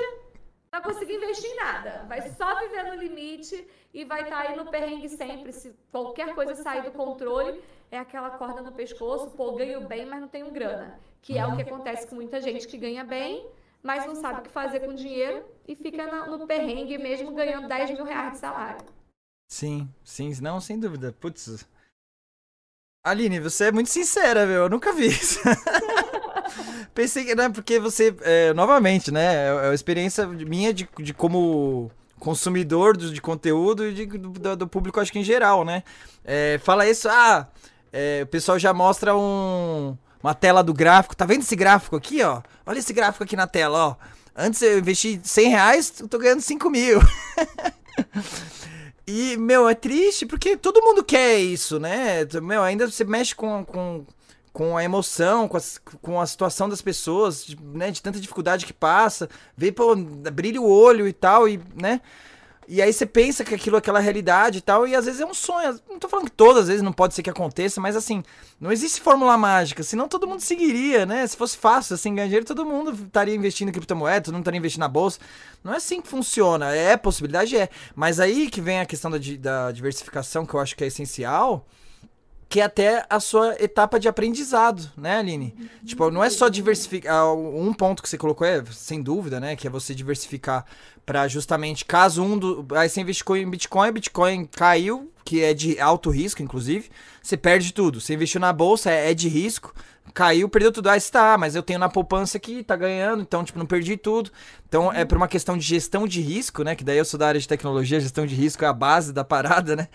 B: não vai conseguir investir em nada, vai só viver no limite e vai estar tá aí no perrengue sempre. Se qualquer coisa sair do controle, é aquela corda no pescoço, pô, ganho bem, mas não tenho grana, que é o que acontece com muita gente que ganha bem, mas não sabe o que fazer com o dinheiro e fica no, perrengue mesmo ganhando 10 mil reais de salário.
A: Sim, sim, não, sem dúvida. Putz. Aline, você é muito sincera, meu. Eu nunca vi isso. Pensei que, né, porque você, é, novamente, né, é uma experiência minha de, de como consumidor de, de conteúdo e de, do, do, público, acho que em geral, né. É, fala isso, ah, é, o pessoal já mostra um uma tela do gráfico. Tá vendo esse gráfico aqui, ó? Olha esse gráfico aqui na tela, ó. Antes eu investi 100 reais, eu tô ganhando 5 mil. e, meu, é triste porque todo mundo quer isso, né? Meu, ainda você mexe com, com, com a emoção, com a, com a situação das pessoas, de, né? De tanta dificuldade que passa. Vê, pô, brilha o olho e tal, e, né? E aí você pensa que aquilo é aquela realidade e tal, e às vezes é um sonho. Não tô falando que todas as vezes não pode ser que aconteça, mas assim, não existe fórmula mágica, senão todo mundo seguiria, né? Se fosse fácil assim ganhar dinheiro, todo mundo estaria investindo em criptomoeda, todo mundo estaria investindo na bolsa. Não é assim que funciona. É, possibilidade é. Mas aí que vem a questão da, da diversificação, que eu acho que é essencial que é até a sua etapa de aprendizado, né, Aline? Uhum. Tipo, não é só diversificar. Ah, um ponto que você colocou é, sem dúvida, né? Que é você diversificar para justamente caso um do. Aí você investiu em Bitcoin, Bitcoin caiu, que é de alto risco, inclusive, você perde tudo. Você investiu na bolsa, é, é de risco caiu, perdeu tudo. Ah, está, mas eu tenho na poupança aqui, tá ganhando, então, tipo, não perdi tudo. Então, é por uma questão de gestão de risco, né? Que daí eu sou da área de tecnologia, gestão de risco é a base da parada, né?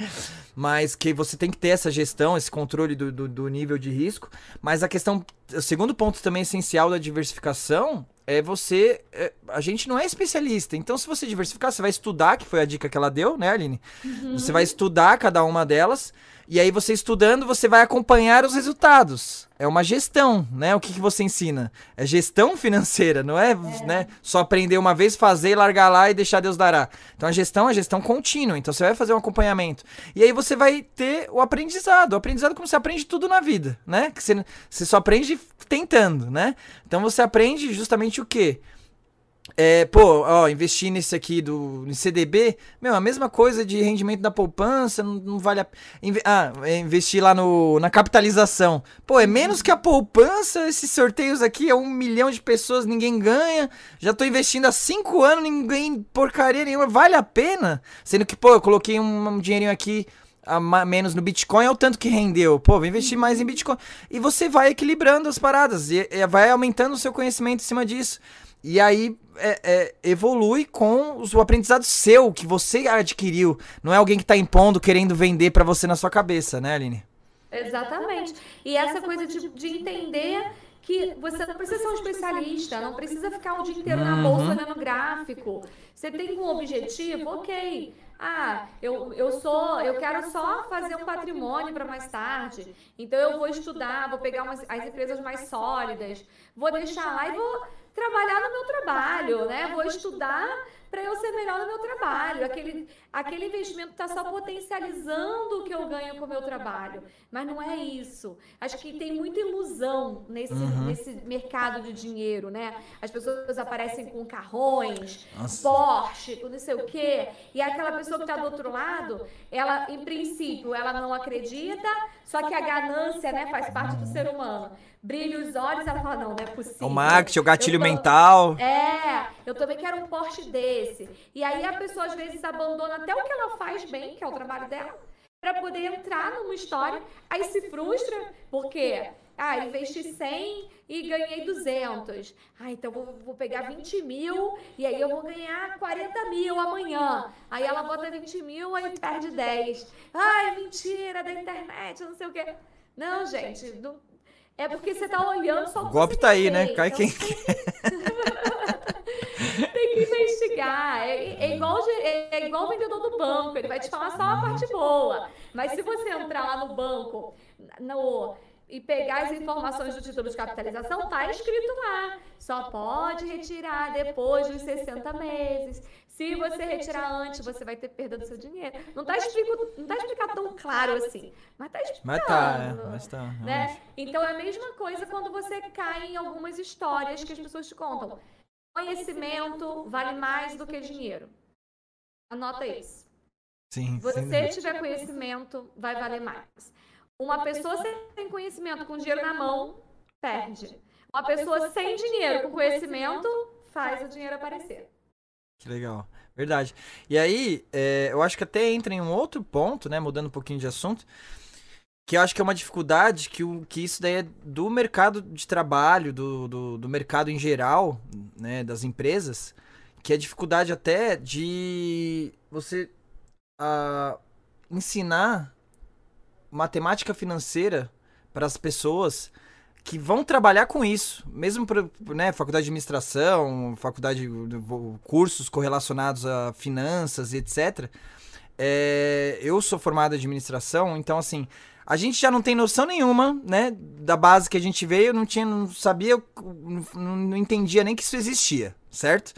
A: Mas que você tem que ter essa gestão, esse controle do, do, do nível de risco. Mas a questão, o segundo ponto também essencial da diversificação é você. É, a gente não é especialista. Então, se você diversificar, você vai estudar, que foi a dica que ela deu, né, Aline? Uhum. Você vai estudar cada uma delas. E aí, você estudando, você vai acompanhar os resultados. é uma gestão, né? O que, que você ensina? É gestão financeira, não é, é, Né? só aprender uma vez, fazer, largar lá e deixar Deus dará. Então a gestão é gestão contínua. Então você vai fazer um acompanhamento. E aí você vai ter o aprendizado. O aprendizado é como você aprende tudo na vida, né? Que você, você só aprende tentando, né? Então você aprende justamente o quê? É, pô, ó, investir nesse aqui do CDB, meu, a mesma coisa de rendimento da poupança, não, não vale a inve, Ah, é investir lá no, na capitalização. Pô, é menos que a poupança, esses sorteios aqui, é um milhão de pessoas, ninguém ganha. Já tô investindo há cinco anos, ninguém porcaria nenhuma, vale a pena? Sendo que, pô, eu coloquei um, um dinheirinho aqui a menos no Bitcoin é o tanto que rendeu. Pô, vou investir mais em Bitcoin. E você vai equilibrando as paradas e, e vai aumentando o seu conhecimento em cima disso. E aí é, é, evolui com o aprendizado seu, que você adquiriu. Não é alguém que está impondo, querendo vender para você na sua cabeça, né, Aline?
B: Exatamente. E essa coisa de, de entender que você não precisa ser um especialista, não precisa ficar o dia inteiro uhum. na bolsa olhando gráfico. Você tem um objetivo, ok. Ah, eu, eu sou, eu quero só fazer um patrimônio para mais tarde. Então eu vou estudar, vou pegar umas, as empresas mais sólidas, vou deixar lá e vou trabalhar no meu trabalho, né? Vou estudar para eu ser melhor no meu trabalho. Aquele, aquele investimento está só potencializando o que eu ganho com o meu trabalho. Mas não é isso. Acho que tem muita ilusão nesse, uhum. nesse mercado de dinheiro, né? As pessoas aparecem com carrões, Nossa. Porsche, com não sei o quê. E aquela pessoa que está do outro lado, ela, em princípio, ela não acredita, só que a ganância, né, faz parte do ser humano brilha os olhos, ela fala, não, não é possível.
A: O marketing, o gatilho tô... mental.
B: É, eu também quero um Porsche desse. E aí a pessoa às vezes abandona até o que ela faz bem, que é o trabalho dela, para poder entrar numa história, aí se frustra, porque ah, investi 100 e ganhei 200. Ah, então vou, vou pegar 20 mil e aí eu vou ganhar 40 mil amanhã. Aí ela bota 20 mil, aí perde 10. Ah, é mentira da internet, não sei o quê. Não, gente, não, é porque você tá olhando só
A: o golpe tá aí, né? Cai então, quem quer.
B: tem que investigar. É, é, igual, é, é, igual o vendedor do banco, ele vai te falar só a parte boa. Mas se você entrar lá no banco no, e pegar as informações do título de capitalização, tá escrito lá. Só pode retirar depois dos 60 meses. Se você retirar antes, você vai ter perda do seu dinheiro. Não está explicado, não tá explicado tão claro assim, mas está explicando. Mas tá, é, mas tá. Né? Então é a mesma coisa quando você cai em algumas histórias que as pessoas te contam. Conhecimento vale mais do que dinheiro. Anota isso.
A: Sim.
B: Se você tiver conhecimento, vai valer mais. Uma pessoa sem conhecimento com dinheiro na mão, perde. Uma pessoa sem dinheiro com conhecimento, faz o dinheiro aparecer.
A: Que legal. Verdade. E aí, é, eu acho que até entra em um outro ponto, né? Mudando um pouquinho de assunto. Que eu acho que é uma dificuldade que, o, que isso daí é do mercado de trabalho, do, do, do mercado em geral, né? Das empresas. Que é a dificuldade até de você uh, ensinar matemática financeira para as pessoas que vão trabalhar com isso, mesmo para né, faculdade de administração, faculdade cursos correlacionados a finanças e etc. É, eu sou formado em administração, então assim a gente já não tem noção nenhuma, né, da base que a gente veio, não tinha, não sabia, não, não entendia nem que isso existia, certo?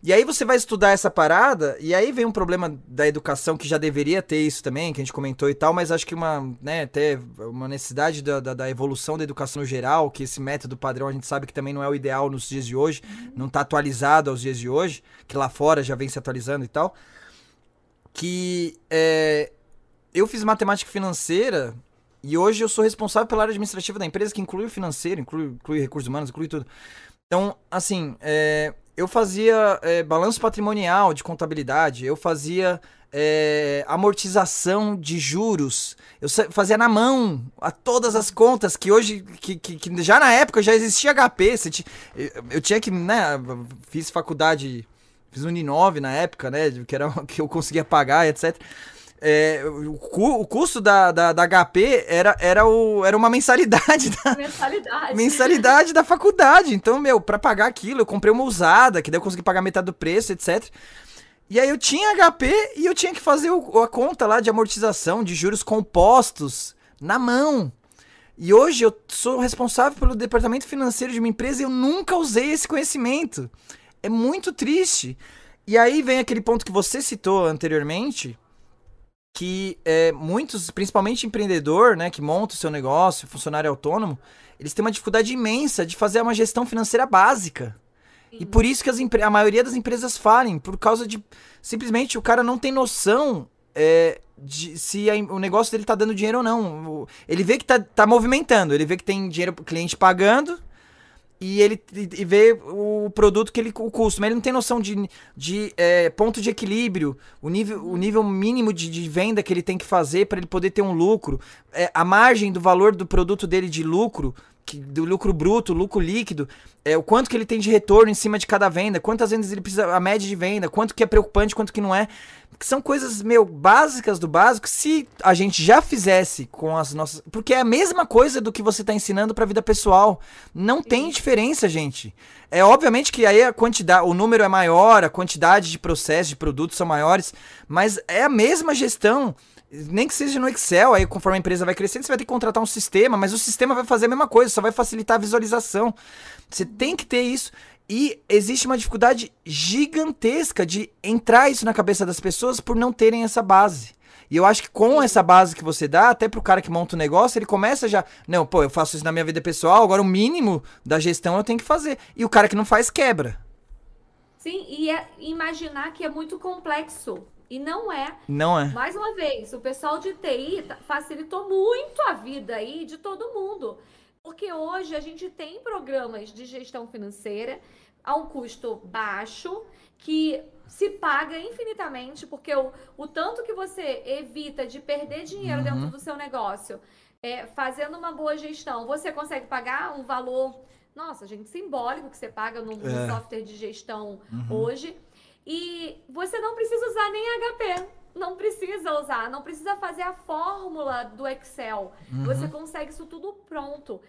A: E aí você vai estudar essa parada, e aí vem um problema da educação que já deveria ter isso também, que a gente comentou e tal, mas acho que uma, né, até uma necessidade da, da, da evolução da educação no geral, que esse método padrão a gente sabe que também não é o ideal nos dias de hoje, uhum. não está atualizado aos dias de hoje, que lá fora já vem se atualizando e tal. Que é, eu fiz matemática financeira e hoje eu sou responsável pela área administrativa da empresa, que inclui o financeiro, inclui, inclui recursos humanos, inclui tudo. Então, assim, é, eu fazia é, balanço patrimonial de contabilidade, eu fazia é, amortização de juros, eu fazia na mão a todas as contas que hoje, que, que, que já na época já existia HP, eu tinha que, né, fiz faculdade, fiz Uninove na época, né, que era que eu conseguia pagar, etc. É, o, o, custo da, da, da, HP era, era, o, era uma mensalidade da,
B: mensalidade.
A: mensalidade da faculdade. Então, meu, para pagar aquilo, eu comprei uma usada, que daí eu consegui pagar metade do preço, etc. E aí eu tinha HP e eu tinha que fazer o, a conta lá de amortização de juros compostos na mão. E hoje eu sou responsável pelo departamento financeiro de uma empresa e eu nunca usei esse conhecimento. É muito triste. E aí vem aquele ponto que você citou anteriormente, que é, muitos, principalmente empreendedor, né, que monta o seu negócio, funcionário autônomo, eles têm uma dificuldade imensa de fazer uma gestão financeira básica. Sim. E por isso que as a maioria das empresas falem, por causa de simplesmente o cara não tem noção é, de, se a, o negócio dele tá dando dinheiro ou não. Ele vê que tá, tá movimentando, ele vê que tem dinheiro cliente pagando e ele e vê o produto que ele o custo, mas ele não tem noção de, de é, ponto de equilíbrio, o nível, o nível mínimo de, de venda que ele tem que fazer para ele poder ter um lucro, é, a margem do valor do produto dele de lucro, que, do lucro bruto, lucro líquido, é, o quanto que ele tem de retorno em cima de cada venda, quantas vendas ele precisa, a média de venda, quanto que é preocupante, quanto que não é que são coisas, meu, básicas do básico, se a gente já fizesse com as nossas. Porque é a mesma coisa do que você está ensinando para a vida pessoal. Não tem diferença, gente. É obviamente que aí a quantidade, o número é maior, a quantidade de processos, de produtos são maiores, mas é a mesma gestão. Nem que seja no Excel, aí conforme a empresa vai crescendo, você vai ter que contratar um sistema, mas o sistema vai fazer a mesma coisa, só vai facilitar a visualização. Você tem que ter isso. E existe uma dificuldade gigantesca de entrar isso na cabeça das pessoas por não terem essa base. E eu acho que com essa base que você dá, até pro cara que monta o um negócio, ele começa já. Não, pô, eu faço isso na minha vida pessoal, agora o mínimo da gestão eu tenho que fazer. E o cara que não faz, quebra.
B: Sim, e é imaginar que é muito complexo. E não é.
A: Não é.
B: Mais uma vez, o pessoal de TI facilitou muito a vida aí de todo mundo. Porque hoje a gente tem programas de gestão financeira a um custo baixo que se paga infinitamente, porque o, o tanto que você evita de perder dinheiro uhum. dentro do seu negócio, é, fazendo uma boa gestão, você consegue pagar um valor, nossa, gente, simbólico que você paga no, no é. software de gestão uhum. hoje. E você não precisa usar nem HP não precisa usar, não precisa fazer a fórmula do Excel. Uhum. Você consegue isso tudo pronto.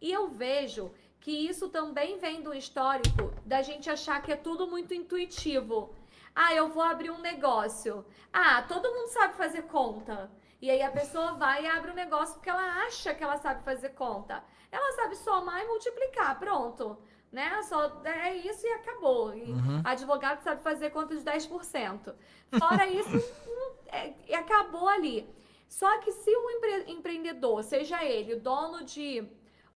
B: E eu vejo que isso também vem do histórico da gente achar que é tudo muito intuitivo. Ah, eu vou abrir um negócio. Ah, todo mundo sabe fazer conta. E aí a pessoa vai e abre um negócio porque ela acha que ela sabe fazer conta. Ela sabe somar e multiplicar, pronto. Né? Só é isso e acabou. E uhum. advogado sabe fazer conta de 10%. Fora isso, é, acabou ali. Só que se um empre empreendedor, seja ele dono de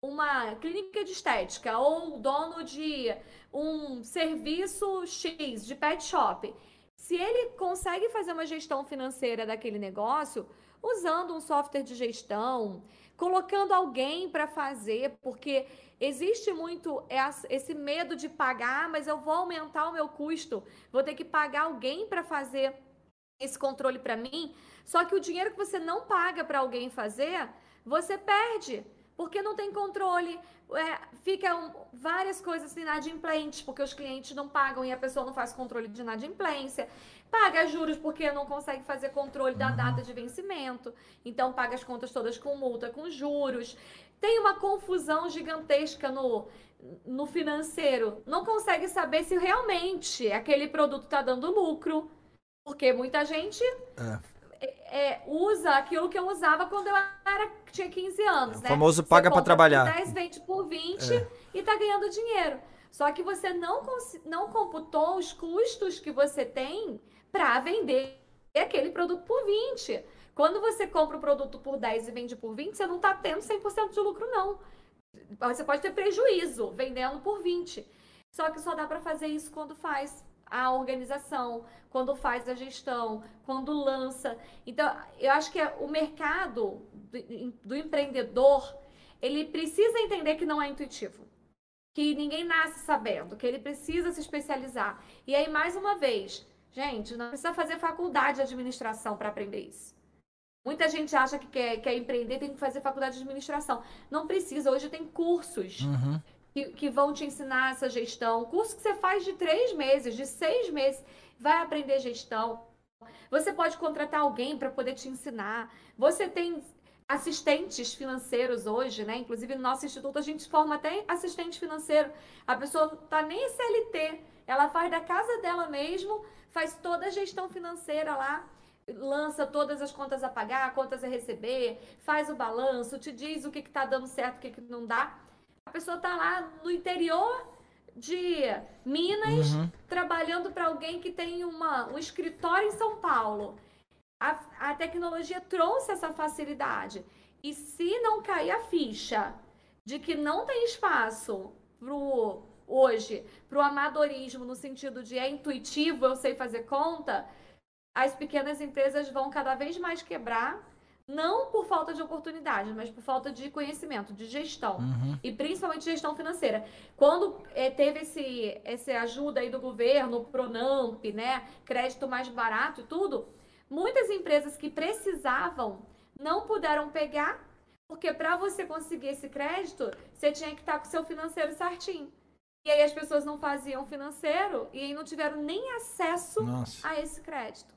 B: uma clínica de estética ou dono de um serviço X de pet shop, se ele consegue fazer uma gestão financeira daquele negócio, usando um software de gestão, colocando alguém para fazer, porque existe muito esse medo de pagar, mas eu vou aumentar o meu custo, vou ter que pagar alguém para fazer esse controle para mim. Só que o dinheiro que você não paga para alguém fazer, você perde porque não tem controle, é, ficam várias coisas inadimplentes, porque os clientes não pagam e a pessoa não faz controle de inadimplência, paga juros porque não consegue fazer controle da uhum. data de vencimento, então paga as contas todas com multa, com juros. Tem uma confusão gigantesca no, no financeiro, não consegue saber se realmente aquele produto está dando lucro, porque muita gente é é, usa aquilo que eu usava quando eu era, tinha 15 anos,
A: é,
B: né?
A: O famoso paga para trabalhar.
B: 10, vende por 20 é. e tá ganhando dinheiro. Só que você não, não computou os custos que você tem para vender aquele produto por 20. Quando você compra o produto por 10 e vende por 20, você não está tendo 100% de lucro, não. Você pode ter prejuízo vendendo por 20. Só que só dá para fazer isso quando faz a organização, quando faz a gestão, quando lança. Então, eu acho que o mercado do, do empreendedor, ele precisa entender que não é intuitivo. Que ninguém nasce sabendo, que ele precisa se especializar. E aí, mais uma vez, gente, não precisa fazer faculdade de administração para aprender isso. Muita gente acha que quer, quer empreender, tem que fazer faculdade de administração. Não precisa, hoje tem cursos. Uhum que, que vão te ensinar essa gestão. Curso que você faz de três meses, de seis meses, vai aprender gestão. Você pode contratar alguém para poder te ensinar. Você tem assistentes financeiros hoje, né? Inclusive no nosso instituto a gente forma até assistente financeiro. A pessoa não tá nem CLT, ela faz da casa dela mesmo, faz toda a gestão financeira lá. lança todas as contas a pagar, contas a receber, faz o balanço, te diz o que está dando certo, o que, que não dá. A pessoa está lá no interior de Minas, uhum. trabalhando para alguém que tem uma, um escritório em São Paulo. A, a tecnologia trouxe essa facilidade. E se não cair a ficha de que não tem espaço pro, hoje para o amadorismo, no sentido de é intuitivo, eu sei fazer conta, as pequenas empresas vão cada vez mais quebrar, não por falta de oportunidade, mas por falta de conhecimento, de gestão. Uhum. E principalmente gestão financeira. Quando é, teve esse, essa ajuda aí do governo, Pronamp, né? Crédito mais barato e tudo, muitas empresas que precisavam não puderam pegar, porque para você conseguir esse crédito, você tinha que estar com o seu financeiro certinho. E aí as pessoas não faziam financeiro e aí não tiveram nem acesso Nossa. a esse crédito.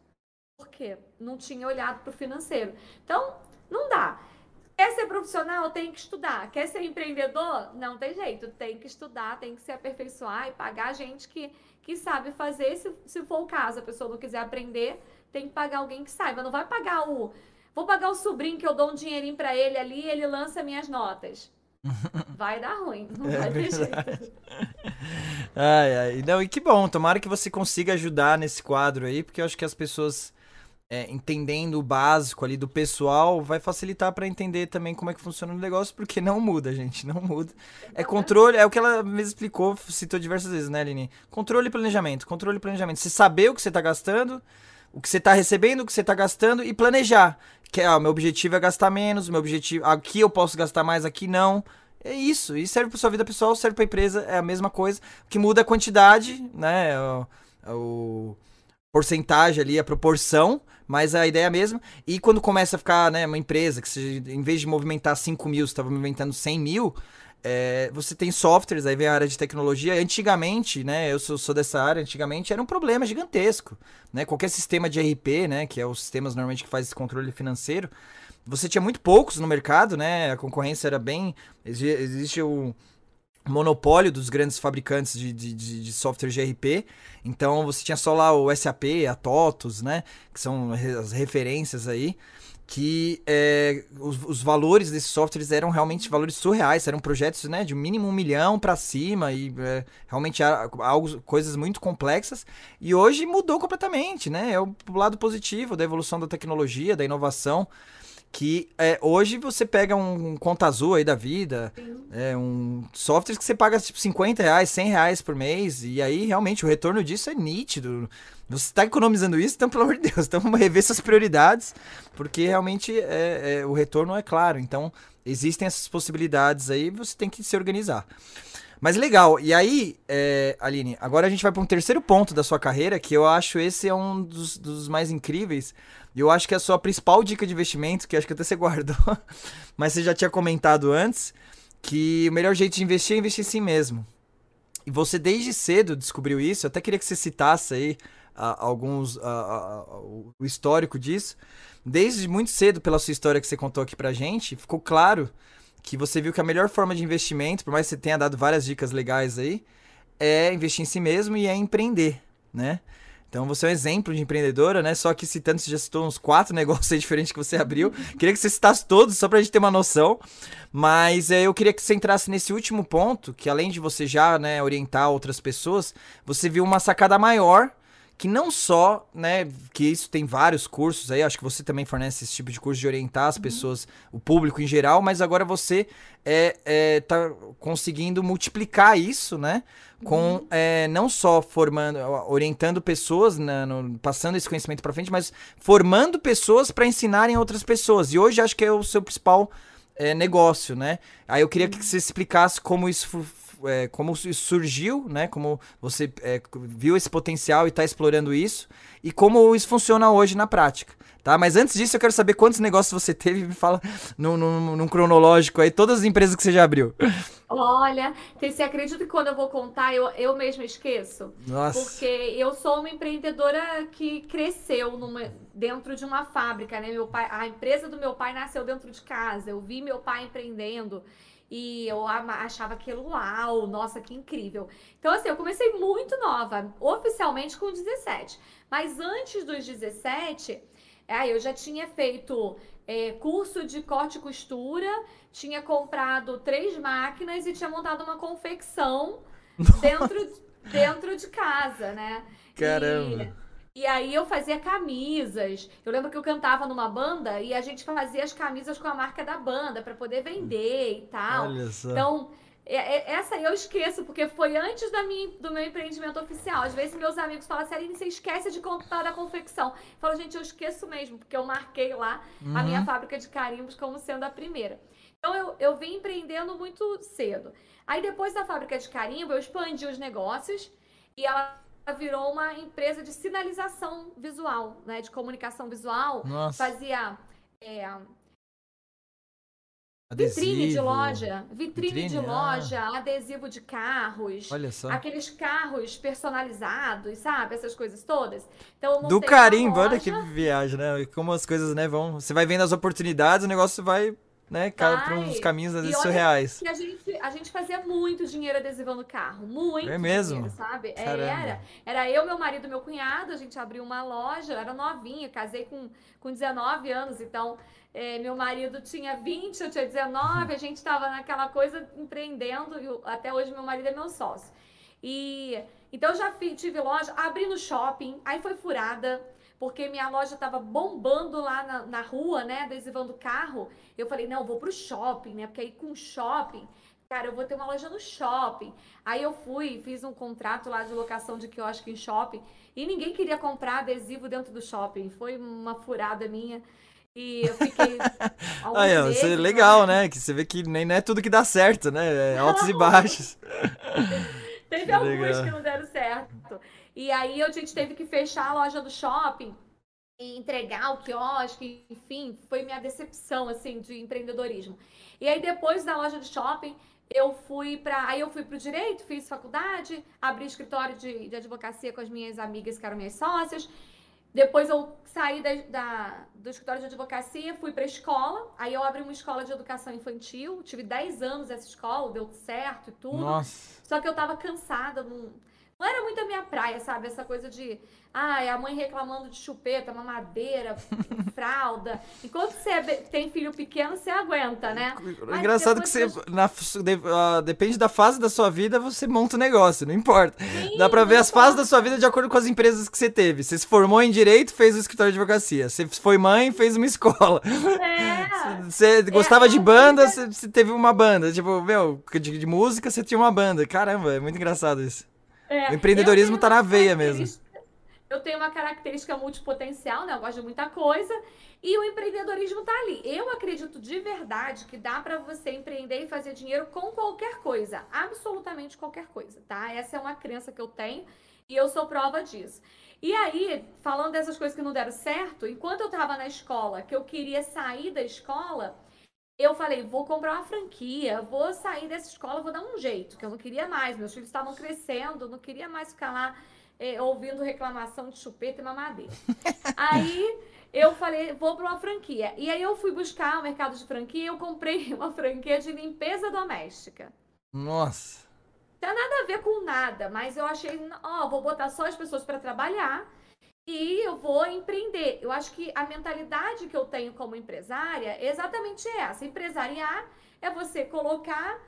B: Por quê? Não tinha olhado para o financeiro. Então, não dá. Quer ser profissional? Tem que estudar. Quer ser empreendedor? Não tem jeito. Tem que estudar, tem que se aperfeiçoar e pagar gente que, que sabe fazer. Se, se for o caso, a pessoa não quiser aprender, tem que pagar alguém que saiba. Não vai pagar o. Vou pagar o sobrinho que eu dou um dinheirinho para ele ali e ele lança minhas notas. Vai dar ruim, não é vai ter jeito.
A: Ai, ai. Não, e que bom, tomara que você consiga ajudar nesse quadro aí, porque eu acho que as pessoas é, entendendo o básico ali do pessoal, vai facilitar para entender também como é que funciona o negócio, porque não muda, gente, não muda. É controle, é o que ela me explicou, citou diversas vezes, né, Aline? Controle e planejamento, controle e planejamento. Você saber o que você tá gastando, o que você tá recebendo, o que você tá gastando e planejar. Que, ah, meu objetivo é gastar menos, meu objetivo, aqui eu posso gastar mais, aqui não. É isso, e serve para sua vida pessoal, serve para empresa, é a mesma coisa. O que muda é a quantidade, né, o, o porcentagem ali, a proporção, mas a ideia é a mesma. E quando começa a ficar, né, uma empresa que em vez de movimentar 5 mil, estava movimentando 100 mil, é, você tem softwares, aí vem a área de tecnologia. Antigamente, né, eu sou, sou, dessa área, antigamente era um problema gigantesco. Né? Qualquer sistema de RP, né, que é os sistemas normalmente que faz esse controle financeiro, você tinha muito poucos no mercado, né? A concorrência era bem. Existe o monopólio dos grandes fabricantes de, de, de, de software de RP. Então você tinha só lá o SAP, a TOTOS, né? Que são as referências aí. Que é, os, os, valores desses softwares eram realmente valores surreais, eram projetos né, de mínimo um milhão para cima e é, realmente algo, coisas muito complexas. E hoje mudou completamente, né? É o lado positivo da evolução da tecnologia, da inovação que é, hoje você pega um, um conta azul aí da vida, é, um software que você paga tipo 50 reais, 100 reais por mês, e aí realmente o retorno disso é nítido. Você está economizando isso, então pelo amor de Deus, então vamos rever suas prioridades, porque realmente é, é, o retorno é claro. Então existem essas possibilidades aí, você tem que se organizar. Mas legal, e aí, é, Aline, agora a gente vai para um terceiro ponto da sua carreira, que eu acho esse é um dos, dos mais incríveis, e eu acho que é a sua principal dica de investimento, que acho que até você guardou, mas você já tinha comentado antes, que o melhor jeito de investir é investir em si mesmo. E você desde cedo descobriu isso, eu até queria que você citasse aí alguns o histórico disso. Desde muito cedo, pela sua história que você contou aqui pra gente, ficou claro que você viu que a melhor forma de investimento, por mais que você tenha dado várias dicas legais aí, é investir em si mesmo e é empreender, né? Então você é um exemplo de empreendedora, né? Só que citando, você já citou uns quatro negócios aí diferentes que você abriu. Queria que você citasse todos, só pra gente ter uma noção. Mas é, eu queria que você entrasse nesse último ponto, que além de você já né, orientar outras pessoas, você viu uma sacada maior que não só, né, que isso tem vários cursos aí, acho que você também fornece esse tipo de curso de orientar as uhum. pessoas, o público em geral, mas agora você é, é tá conseguindo multiplicar isso, né, com uhum. é, não só formando, orientando pessoas, no, passando esse conhecimento para frente, mas formando pessoas para ensinarem outras pessoas. E hoje acho que é o seu principal é, negócio, né? Aí eu queria que uhum. você explicasse como isso é, como isso surgiu, né? Como você é, viu esse potencial e está explorando isso e como isso funciona hoje na prática. Tá? Mas antes disso, eu quero saber quantos negócios você teve. Me fala num, num, num cronológico aí, todas as empresas que você já abriu.
B: Olha, você acredita que quando eu vou contar, eu, eu mesma esqueço?
A: Nossa.
B: Porque eu sou uma empreendedora que cresceu numa, dentro de uma fábrica, né? Meu pai, a empresa do meu pai nasceu dentro de casa. Eu vi meu pai empreendendo. E eu achava aquilo uau, nossa, que incrível. Então, assim, eu comecei muito nova, oficialmente com 17. Mas antes dos 17, É, eu já tinha feito é, curso de corte e costura, tinha comprado três máquinas e tinha montado uma confecção dentro, dentro de casa, né?
A: Caramba!
B: E, e aí eu fazia camisas. Eu lembro que eu cantava numa banda e a gente fazia as camisas com a marca da banda para poder vender e tal.
A: Olha só.
B: Então, é, é, essa aí eu esqueço, porque foi antes da minha, do meu empreendimento oficial. Às vezes meus amigos falam assim, Aline, você esquece de contar da confecção. Eu falo, gente, eu esqueço mesmo, porque eu marquei lá
A: Uhum.
B: a minha fábrica de carimbos como sendo a primeira. Então eu, eu vim empreendendo muito cedo. Aí depois da fábrica de carimbo, eu expandi os negócios e ela virou uma empresa de sinalização visual, né? De comunicação visual.
A: Nossa.
B: Fazia é, vitrine de
A: Adesivo.
B: loja, vitrine,
A: Vitrine,
B: de
A: ah.
B: loja, adesivo de carros.
A: Olha só.
B: Aqueles carros personalizados, sabe? Essas coisas todas. Então,
A: Do carimbo, olha que viagem, né? Como as coisas, né, vão. Você vai vendo as oportunidades, o negócio vai, né, cara,
B: Vai.
A: pra uns caminhos às
B: E
A: vezes surreais.
B: a gente, a gente fazia muito dinheiro adesivando carro. Muito
A: É mesmo?
B: dinheiro, sabe? É,
A: Caramba.
B: era. Era eu, meu marido meu cunhado, a gente abriu uma loja, eu era novinha, casei com, com 19 anos, então é, meu marido tinha 20, eu tinha 19, a gente estava naquela coisa empreendendo, e até hoje meu marido é meu sócio. E então eu já tive loja, abri no shopping, aí foi furada, porque minha loja tava bombando lá na, na rua, né, adesivando carro. Eu falei, não, eu vou pro shopping, né, porque aí com shopping, cara, eu vou ter uma loja no shopping. Aí eu fui, fiz um contrato lá de locação de quiosque em shopping, e ninguém queria comprar adesivo dentro do shopping. Foi uma furada minha. E eu fiquei
A: Aí, isso é legal, né? Que você vê que nem não é tudo que dá certo, né? É altos e baixos.
B: Teve
A: Que
B: alguns
A: legal.
B: que não deram certo. E aí a gente teve que fechar a loja do shopping e entregar o quiosque, enfim, foi minha decepção assim de empreendedorismo. E aí depois da loja do shopping, eu fui para, aí eu fui pro direito, fiz faculdade, abri escritório de, de advocacia com as minhas amigas que eram minhas sócias. Depois eu saí da, da- do escritório de advocacia, fui para escola. Aí eu abri uma escola de educação infantil. Tive 10 anos essa escola, deu certo e tudo.
A: Nossa.
B: Só que eu tava cansada, não, não era muito a minha praia, sabe? Essa coisa de, ai, a mãe reclamando de chupeta, mamadeira, fralda. Enquanto você é tem filho pequeno, você aguenta, né?
A: O
B: Mas
A: engraçado é que você,
B: que
A: na, de- ah, depende da fase da sua vida, você monta um negócio, não importa.
B: Sim,
A: Dá pra ver as fases da sua vida de acordo com as empresas que você teve. Você se formou em direito, fez o escritório de advocacia. Você foi mãe, fez uma escola.
B: É.
A: Você gostava de
B: a
A: banda, você teve uma banda. Tipo, meu, de, de música você tinha uma banda. Caramba, é muito engraçado isso.
B: É,
A: O empreendedorismo tá
B: tenho
A: na veia mesmo.
B: Eu tenho uma característica multipotencial, né? Eu gosto de muita coisa. E o empreendedorismo tá ali. Eu acredito de verdade que dá pra você empreender e fazer dinheiro com qualquer coisa. Absolutamente qualquer coisa, tá? Essa é uma crença que eu tenho e eu sou prova disso. E aí, falando dessas coisas que não deram certo, enquanto eu tava na escola, que eu queria sair da escola, eu falei, vou comprar uma franquia, vou sair dessa escola, vou dar um jeito, que eu não queria mais. Meus filhos estavam crescendo, não queria mais ficar lá eh, ouvindo reclamação de chupeta e mamadeira. aí eu falei, vou para uma franquia. E aí eu fui buscar o mercado de franquia e eu comprei uma franquia de limpeza doméstica.
A: Nossa.
B: Nada a ver com nada, mas eu achei, ó, vou botar só as pessoas para trabalhar e eu vou empreender. Eu acho que a mentalidade que eu tenho como empresária é exatamente essa. Empresariar é você colocar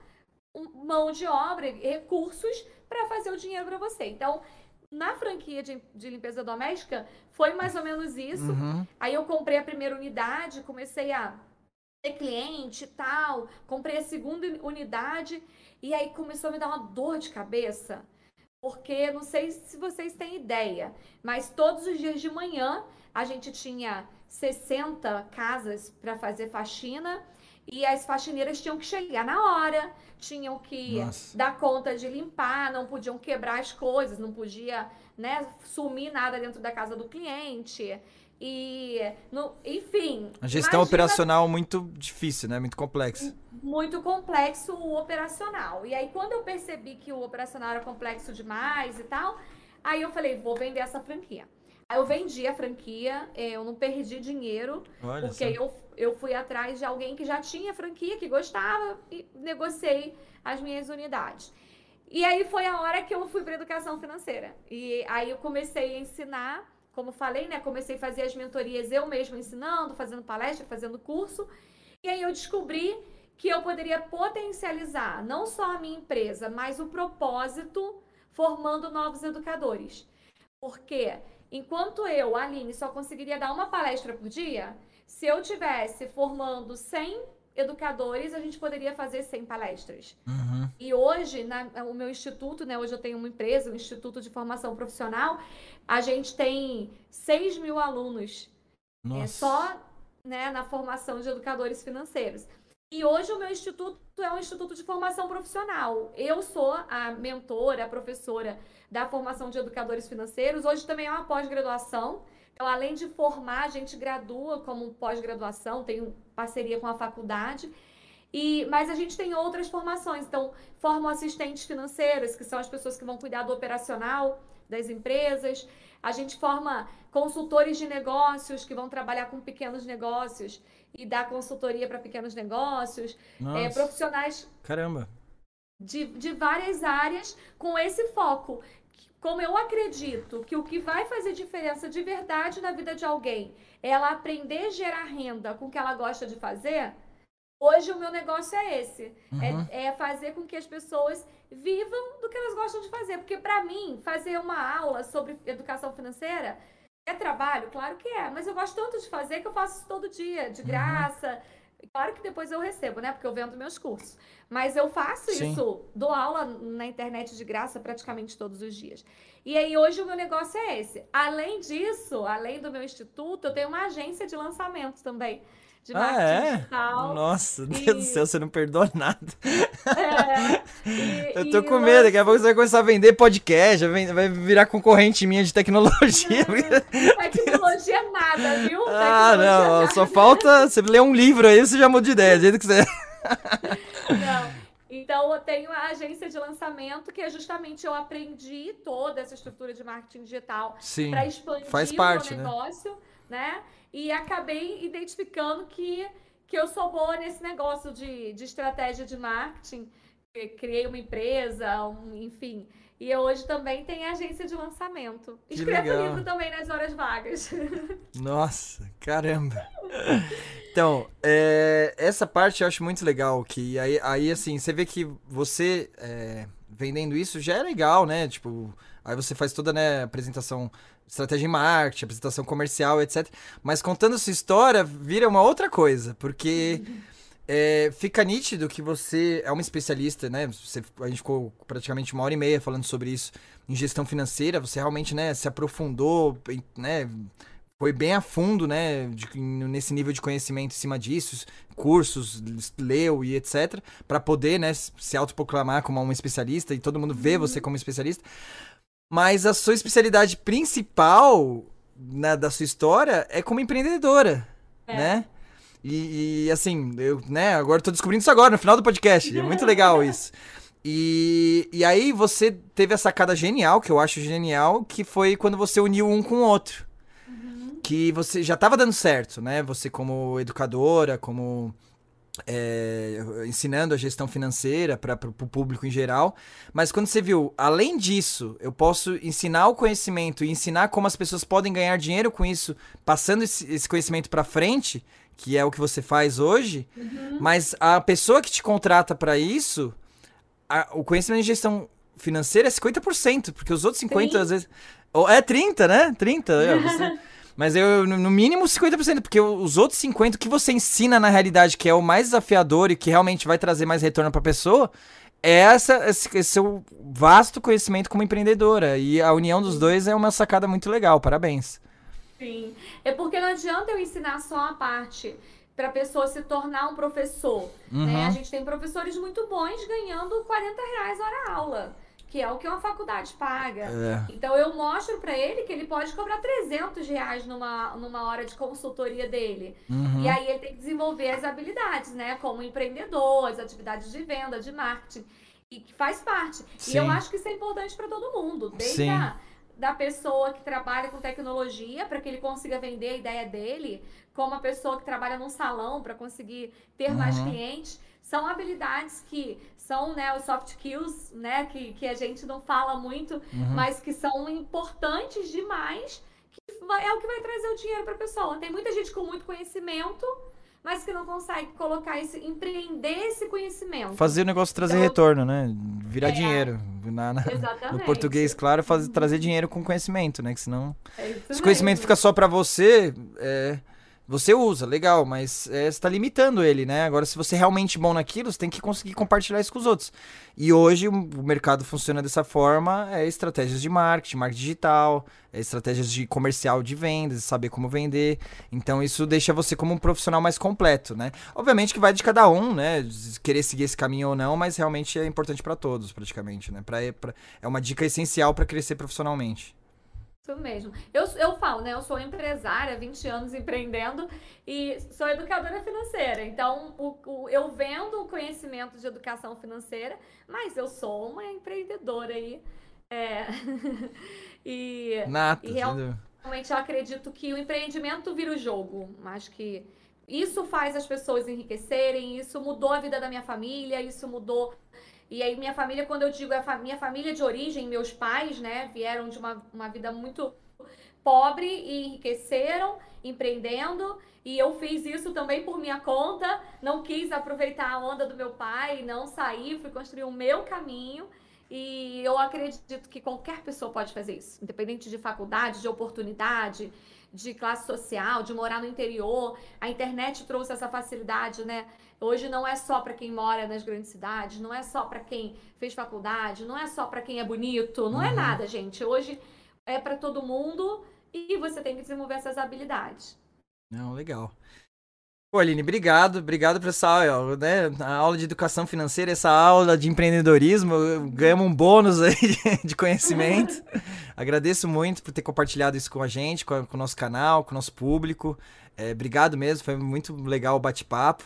B: mão de obra, e recursos para fazer o dinheiro para você. Então, na franquia de, de limpeza doméstica, foi mais ou menos isso.
A: Uhum.
B: Aí eu comprei a primeira unidade, comecei a ter cliente e tal, comprei a segunda unidade e aí começou a me dar uma dor de cabeça, porque não sei se vocês têm ideia, mas todos os dias de manhã a gente tinha 60 casas para fazer faxina e as faxineiras tinham que chegar na hora, tinham que
A: Nossa.
B: dar conta de limpar, não podiam quebrar as coisas, não podia, né, sumir nada dentro da casa do cliente. E, no, enfim.
A: A gestão operacional muito difícil, né? Muito complexa.
B: muito complexo o operacional. E aí, quando eu percebi que o operacional era complexo demais e tal, aí eu falei, vou vender essa franquia. Aí eu vendi a franquia, eh, eu não perdi dinheiro,
A: Olha
B: porque eu, eu fui atrás de alguém que já tinha franquia, que gostava, e negociei as minhas unidades. E aí foi a hora que eu fui para educação financeira. E aí eu comecei a ensinar como falei, né, comecei a fazer as mentorias eu mesma ensinando, fazendo palestra, fazendo curso. E aí eu descobri que eu poderia potencializar não só a minha empresa, mas o propósito formando novos educadores. Porque enquanto eu, Aline, só conseguiria dar uma palestra por dia, se eu tivesse formando 100 educadores, a gente poderia fazer 100 palestras. Uhum. E hoje, na, o meu instituto, né, hoje eu tenho uma empresa, um instituto de formação profissional, a gente tem 6 mil alunos. É Nossa. É só né, na formação de educadores financeiros. E hoje o meu instituto é um instituto de formação profissional. Eu sou a mentora, a professora da formação de educadores financeiros. Hoje também é uma pós-graduação. Então, além de formar, a gente gradua como pós-graduação, tem parceria com a faculdade. E, mas a gente tem outras formações. Então, formo assistentes financeiros, que são as pessoas que vão cuidar do operacional das empresas. A gente forma consultores de negócios que vão trabalhar com pequenos negócios e dar consultoria para pequenos negócios. É, profissionais.
A: Caramba!
B: De, de várias áreas com esse foco. Como eu acredito que o que vai fazer diferença de verdade na vida de alguém é ela aprender a gerar renda com o que ela gosta de fazer, hoje o meu negócio é esse. Uhum. É, é, fazer com que as pessoas vivam do que elas gostam de fazer. Porque, para mim, fazer uma aula sobre educação financeira é trabalho? Claro que é. Mas eu gosto tanto de fazer que eu faço isso todo dia, de uhum. graça. Claro que depois eu recebo, né? Porque eu vendo meus cursos. Mas eu faço Sim. isso, dou aula na internet de graça praticamente todos os dias. E aí hoje o meu negócio é esse. Além disso, além do meu instituto, eu tenho uma agência de lançamento também de marketing ah, é? digital.
A: Nossa, Deus e... do céu, você não perdoa nada. É, e, eu tô com medo, daqui a pouco você vai começar a vender podcast, vai virar concorrente minha de tecnologia.
B: tecnologia nada, viu?
A: Ah, não, nada. só falta você ler um livro aí, você já muda de ideia, do jeito que você...
B: Não. Então, eu tenho a agência de lançamento, que é justamente eu aprendi toda essa estrutura de marketing digital para expandir
A: faz parte,
B: o meu negócio, né? né? E acabei identificando que, que eu sou boa nesse negócio de, de estratégia de marketing. Criei uma empresa, um, enfim. E hoje também tem agência de lançamento. Que Escrevo legal. livro também nas horas vagas.
A: Nossa, caramba. Então, é, essa parte eu acho muito legal. Que aí, aí assim, você vê que você é, vendendo isso já é legal, né? Tipo, aí você faz toda né, a apresentação estratégia em marketing, apresentação comercial, etc. Mas contando sua história, vira uma outra coisa, porque é, fica nítido que você é uma especialista, né? Você, a gente ficou praticamente uma hora e meia falando sobre isso em gestão financeira. Você realmente, né, se aprofundou, né? Foi bem a fundo, né, de, nesse nível de conhecimento em cima disso, cursos, leu e etc, para poder, né, se autoproclamar como um especialista e todo mundo vê você como especialista. Mas a sua especialidade principal né, da sua história é como empreendedora, é. né? E, e, assim, eu, né, agora tô descobrindo isso agora, no final do podcast. É muito legal isso. E, e aí você teve a sacada genial, que eu acho genial, que foi quando você uniu um com o outro. Uhum. Que você já estava dando certo, né? Você como educadora, como é, ensinando a gestão financeira para o público em geral. Mas quando você viu, além disso, eu posso ensinar o conhecimento e ensinar como as pessoas podem ganhar dinheiro com isso, passando esse, esse conhecimento para frente, que é o que você faz hoje. Uhum. Mas a pessoa que te contrata para isso, a, o conhecimento de gestão financeira é 50%, porque os outros 50% às vezes. É 30, né? 30. É, você... Mas eu, no mínimo, 50%, porque os outros 50% que você ensina na realidade, que é o mais desafiador e que realmente vai trazer mais retorno para a pessoa, é essa, esse, esse seu vasto conhecimento como empreendedora. E a união dos dois é uma sacada muito legal. Parabéns.
B: Sim. É porque não adianta eu ensinar só a parte para a pessoa se tornar um professor. Uhum. Né? A gente tem professores muito bons ganhando 40 reais hora aula que é o que uma faculdade paga. É. Então eu mostro para ele que ele pode cobrar 300 reais numa, numa hora de consultoria dele. Uhum. E aí ele tem que desenvolver as habilidades, né? Como empreendedor, as atividades de venda, de marketing. E que faz parte. Sim. E eu acho que isso é importante para todo mundo. Desde Sim. a da pessoa que trabalha com tecnologia para que ele consiga vender a ideia dele, como a pessoa que trabalha num salão para conseguir ter uhum. mais clientes. São habilidades que são né, os soft skills, né, que, que a gente não fala muito, uhum. mas que são importantes demais, que é o que vai trazer o dinheiro para a pessoa. Tem muita gente com muito conhecimento, mas que não consegue colocar esse, empreender esse conhecimento.
A: Fazer o negócio trazer então, retorno, né? Virar é, dinheiro. Na, na, no português, claro, fazer, trazer dinheiro com conhecimento, né? Que senão. É se o conhecimento fica só para você, é, você usa, legal, mas é, você está limitando ele, né? Agora, se você é realmente bom naquilo, você tem que conseguir compartilhar isso com os outros. E hoje o mercado funciona dessa forma: é estratégias de marketing, marketing digital, é estratégias de comercial de vendas, saber como vender. Então, isso deixa você como um profissional mais completo, né? Obviamente que vai de cada um, né? Querer seguir esse caminho ou não, mas realmente é importante para todos, praticamente, né? Pra, pra, é uma dica essencial para crescer profissionalmente.
B: Isso mesmo. Eu, eu falo, né? Eu sou empresária, 20 anos empreendendo e sou educadora financeira. Então, o, o, eu vendo o conhecimento de educação financeira, mas eu sou uma empreendedora aí. É, e,
A: Nato,
B: e realmente eu acredito que o empreendimento vira o jogo. Acho que isso faz as pessoas enriquecerem, isso mudou a vida da minha família, isso mudou e aí minha família, quando eu digo a minha família de origem, meus pais, né, vieram de uma, uma vida muito pobre e enriqueceram empreendendo. E eu fiz isso também por minha conta. Não quis aproveitar a onda do meu pai, não saí, fui construir o meu caminho. E eu acredito que qualquer pessoa pode fazer isso, independente de faculdade, de oportunidade, de classe social, de morar no interior. A internet trouxe essa facilidade, né? Hoje não é só para quem mora nas grandes cidades, não é só para quem fez faculdade, não é só para quem é bonito, não é uhum. é nada, gente. Hoje é para todo mundo e você tem que desenvolver essas habilidades.
A: Não, legal. Pô, Aline, obrigado, obrigado por essa aula, né? A aula de educação financeira, essa aula de empreendedorismo, ganhamos um bônus aí de conhecimento. Agradeço muito por ter compartilhado isso com a gente, com, com o nosso canal, com o nosso público. É, obrigado mesmo, foi muito legal o bate-papo.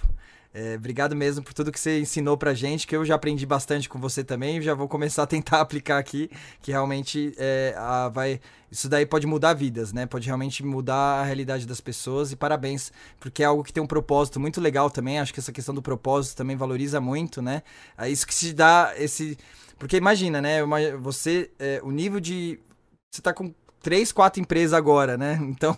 A: É, obrigado mesmo por tudo que você ensinou pra gente, que eu já aprendi bastante com você também, já vou começar a tentar aplicar aqui, que realmente é, a, vai. Isso daí pode mudar vidas, né? Pode realmente mudar a realidade das pessoas e parabéns, porque é algo que tem um propósito muito legal também. Acho que essa questão do propósito também valoriza muito, né? É isso que se dá esse. Porque imagina, né? Você. É, o nível de. Você tá com três, quatro empresas agora, né? Então,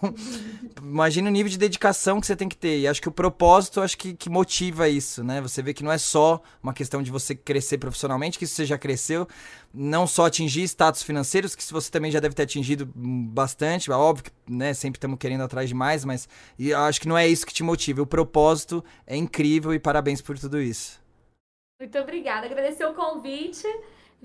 A: imagina o nível de dedicação que você tem que ter. E acho que o propósito, acho que, que motiva isso, né? Você vê que não é só uma questão de você crescer profissionalmente, que você já cresceu, não só atingir status financeiros, que você também já deve ter atingido bastante, óbvio que, né, sempre estamos querendo atrás de mais, mas e acho que não é isso que te motiva. O propósito é incrível e parabéns por tudo isso.
B: Muito obrigada. Agradecer o convite.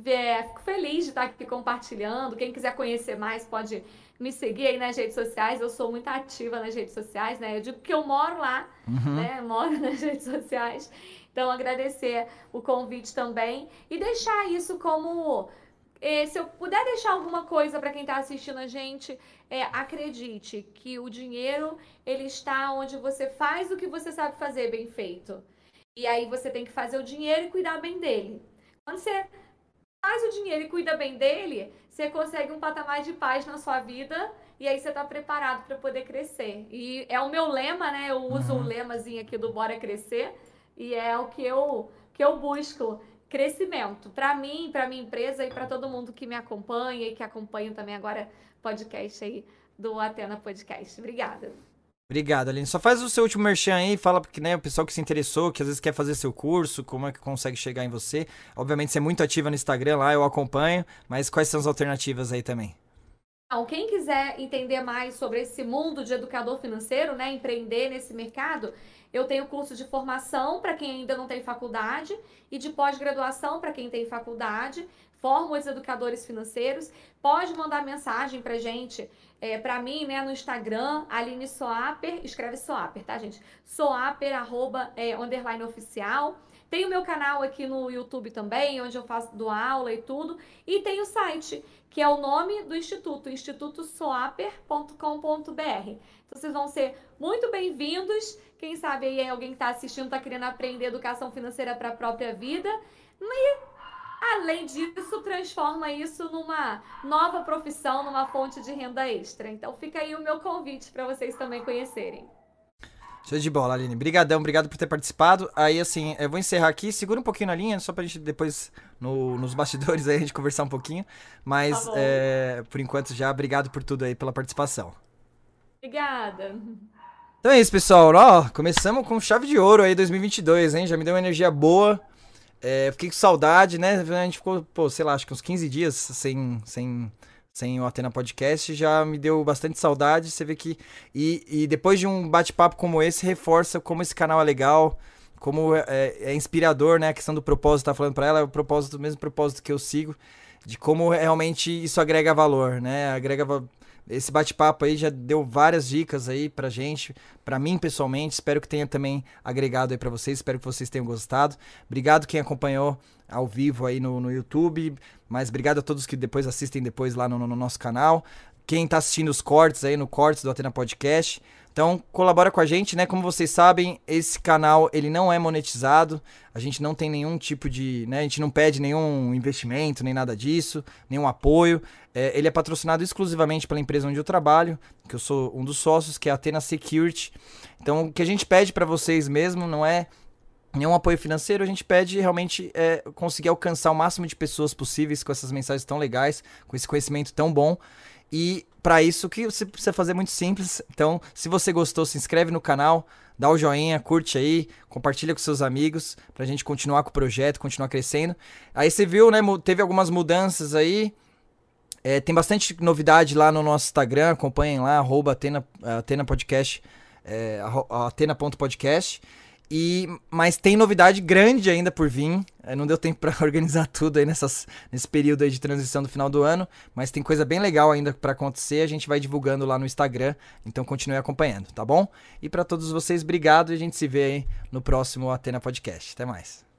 B: É, fico feliz de estar aqui compartilhando. Quem quiser conhecer mais pode me seguir aí nas redes sociais. Eu sou muito ativa nas redes sociais, né? Eu digo que eu moro lá, uhum. né? Moro nas redes sociais. Então, agradecer o convite também e deixar isso como. Eh, se eu puder deixar alguma coisa para quem está assistindo a gente, é, acredite que o dinheiro ele está onde você faz o que você sabe fazer bem feito. E aí você tem que fazer o dinheiro e cuidar bem dele. Quando você faz o dinheiro e cuida bem dele, você consegue um patamar de paz na sua vida e aí você está preparado para poder crescer. E é o meu lema, né? Eu uso uhum. o lemazinho aqui do Bora Crescer e é o que eu, que eu busco. Crescimento. Para mim, para minha empresa e para todo mundo que me acompanha e que acompanha também agora podcast aí do Atena Podcast. Obrigada.
A: Obrigado, Aline. Só faz o seu último merchan aí, fala porque né, o pessoal que se interessou, que às vezes quer fazer seu curso, como é que consegue chegar em você. Obviamente você é muito ativa no Instagram lá, eu acompanho, mas quais são as alternativas aí também?
B: Então, quem quiser entender mais sobre esse mundo de educador financeiro, né, empreender nesse mercado, eu tenho curso de formação para quem ainda não tem faculdade e de pós-graduação para quem tem faculdade. Formo os educadores financeiros. Pode mandar mensagem para gente é, para mim, né, no Instagram, Aline Soaper, escreve Soaper, tá, gente? Soaper, arroba, é, underline oficial. Tem o meu canal aqui no YouTube também, onde eu faço do aula e tudo. E tem o site, que é o nome do instituto, institutosoaper.com.br. Então, vocês vão ser muito bem-vindos. Quem sabe aí alguém que está assistindo está querendo aprender educação financeira para a própria vida. E Além disso, transforma isso numa nova profissão, numa fonte de renda extra. Então fica aí o meu convite para vocês também conhecerem.
A: Show de bola, Aline. Obrigadão, obrigado por ter participado. Aí, assim, eu vou encerrar aqui. Segura um pouquinho na linha, só pra gente depois, no, nos bastidores, aí, a gente conversar um pouquinho. Mas, tá é, por enquanto, já, obrigado por tudo aí, pela participação.
B: Obrigada.
A: Então é isso, pessoal. Ó, começamos com chave de ouro aí 2022, hein? Já me deu uma energia boa. É, fiquei com saudade, né? A gente ficou, pô, sei lá, acho que uns 15 dias sem, sem, sem o Atena Podcast. Já me deu bastante saudade. Você vê que. E, e depois de um bate-papo como esse, reforça como esse canal é legal, como é, é, inspirador, né? A questão do propósito, tá falando pra ela, é o propósito, o mesmo propósito que eu sigo, de como realmente isso agrega valor, né? Agrega esse bate-papo aí já deu várias dicas aí pra gente, pra mim pessoalmente. Espero que tenha também agregado aí pra vocês. Espero que vocês tenham gostado. Obrigado quem acompanhou ao vivo aí no, no YouTube. Mas obrigado a todos que depois assistem depois lá no, no nosso canal. Quem tá assistindo os cortes aí no Cortes do Atena Podcast. Então, colabora com a gente, né? Como vocês sabem, esse canal ele não é monetizado. A gente não tem nenhum tipo de, né? A gente não pede nenhum investimento, nem nada disso, nenhum apoio. É, ele é patrocinado exclusivamente pela empresa onde eu trabalho, que eu sou um dos sócios, que é a Atena Security. Então, o que a gente pede para vocês mesmo não é nenhum apoio financeiro, a gente pede realmente é, conseguir alcançar o máximo de pessoas possíveis com essas mensagens tão legais, com esse conhecimento tão bom. E para isso que você precisa fazer muito simples. Então, se você gostou, se inscreve no canal, dá o joinha, curte aí, compartilha com seus amigos pra gente continuar com o projeto, continuar crescendo. Aí você viu, né, teve algumas mudanças aí. É, tem bastante novidade lá no nosso Instagram, acompanhem lá, arroba Atena, Atena Podcast, é, atena.podcast. E, mas tem novidade grande ainda por vir. É, não deu tempo para organizar tudo aí nessas, nesse período aí de transição do final do ano. Mas tem coisa bem legal ainda para acontecer. A gente vai divulgando lá no Instagram. Então continue acompanhando, tá bom? E para todos vocês, obrigado. E a gente se vê aí no próximo Atena Podcast. Até mais.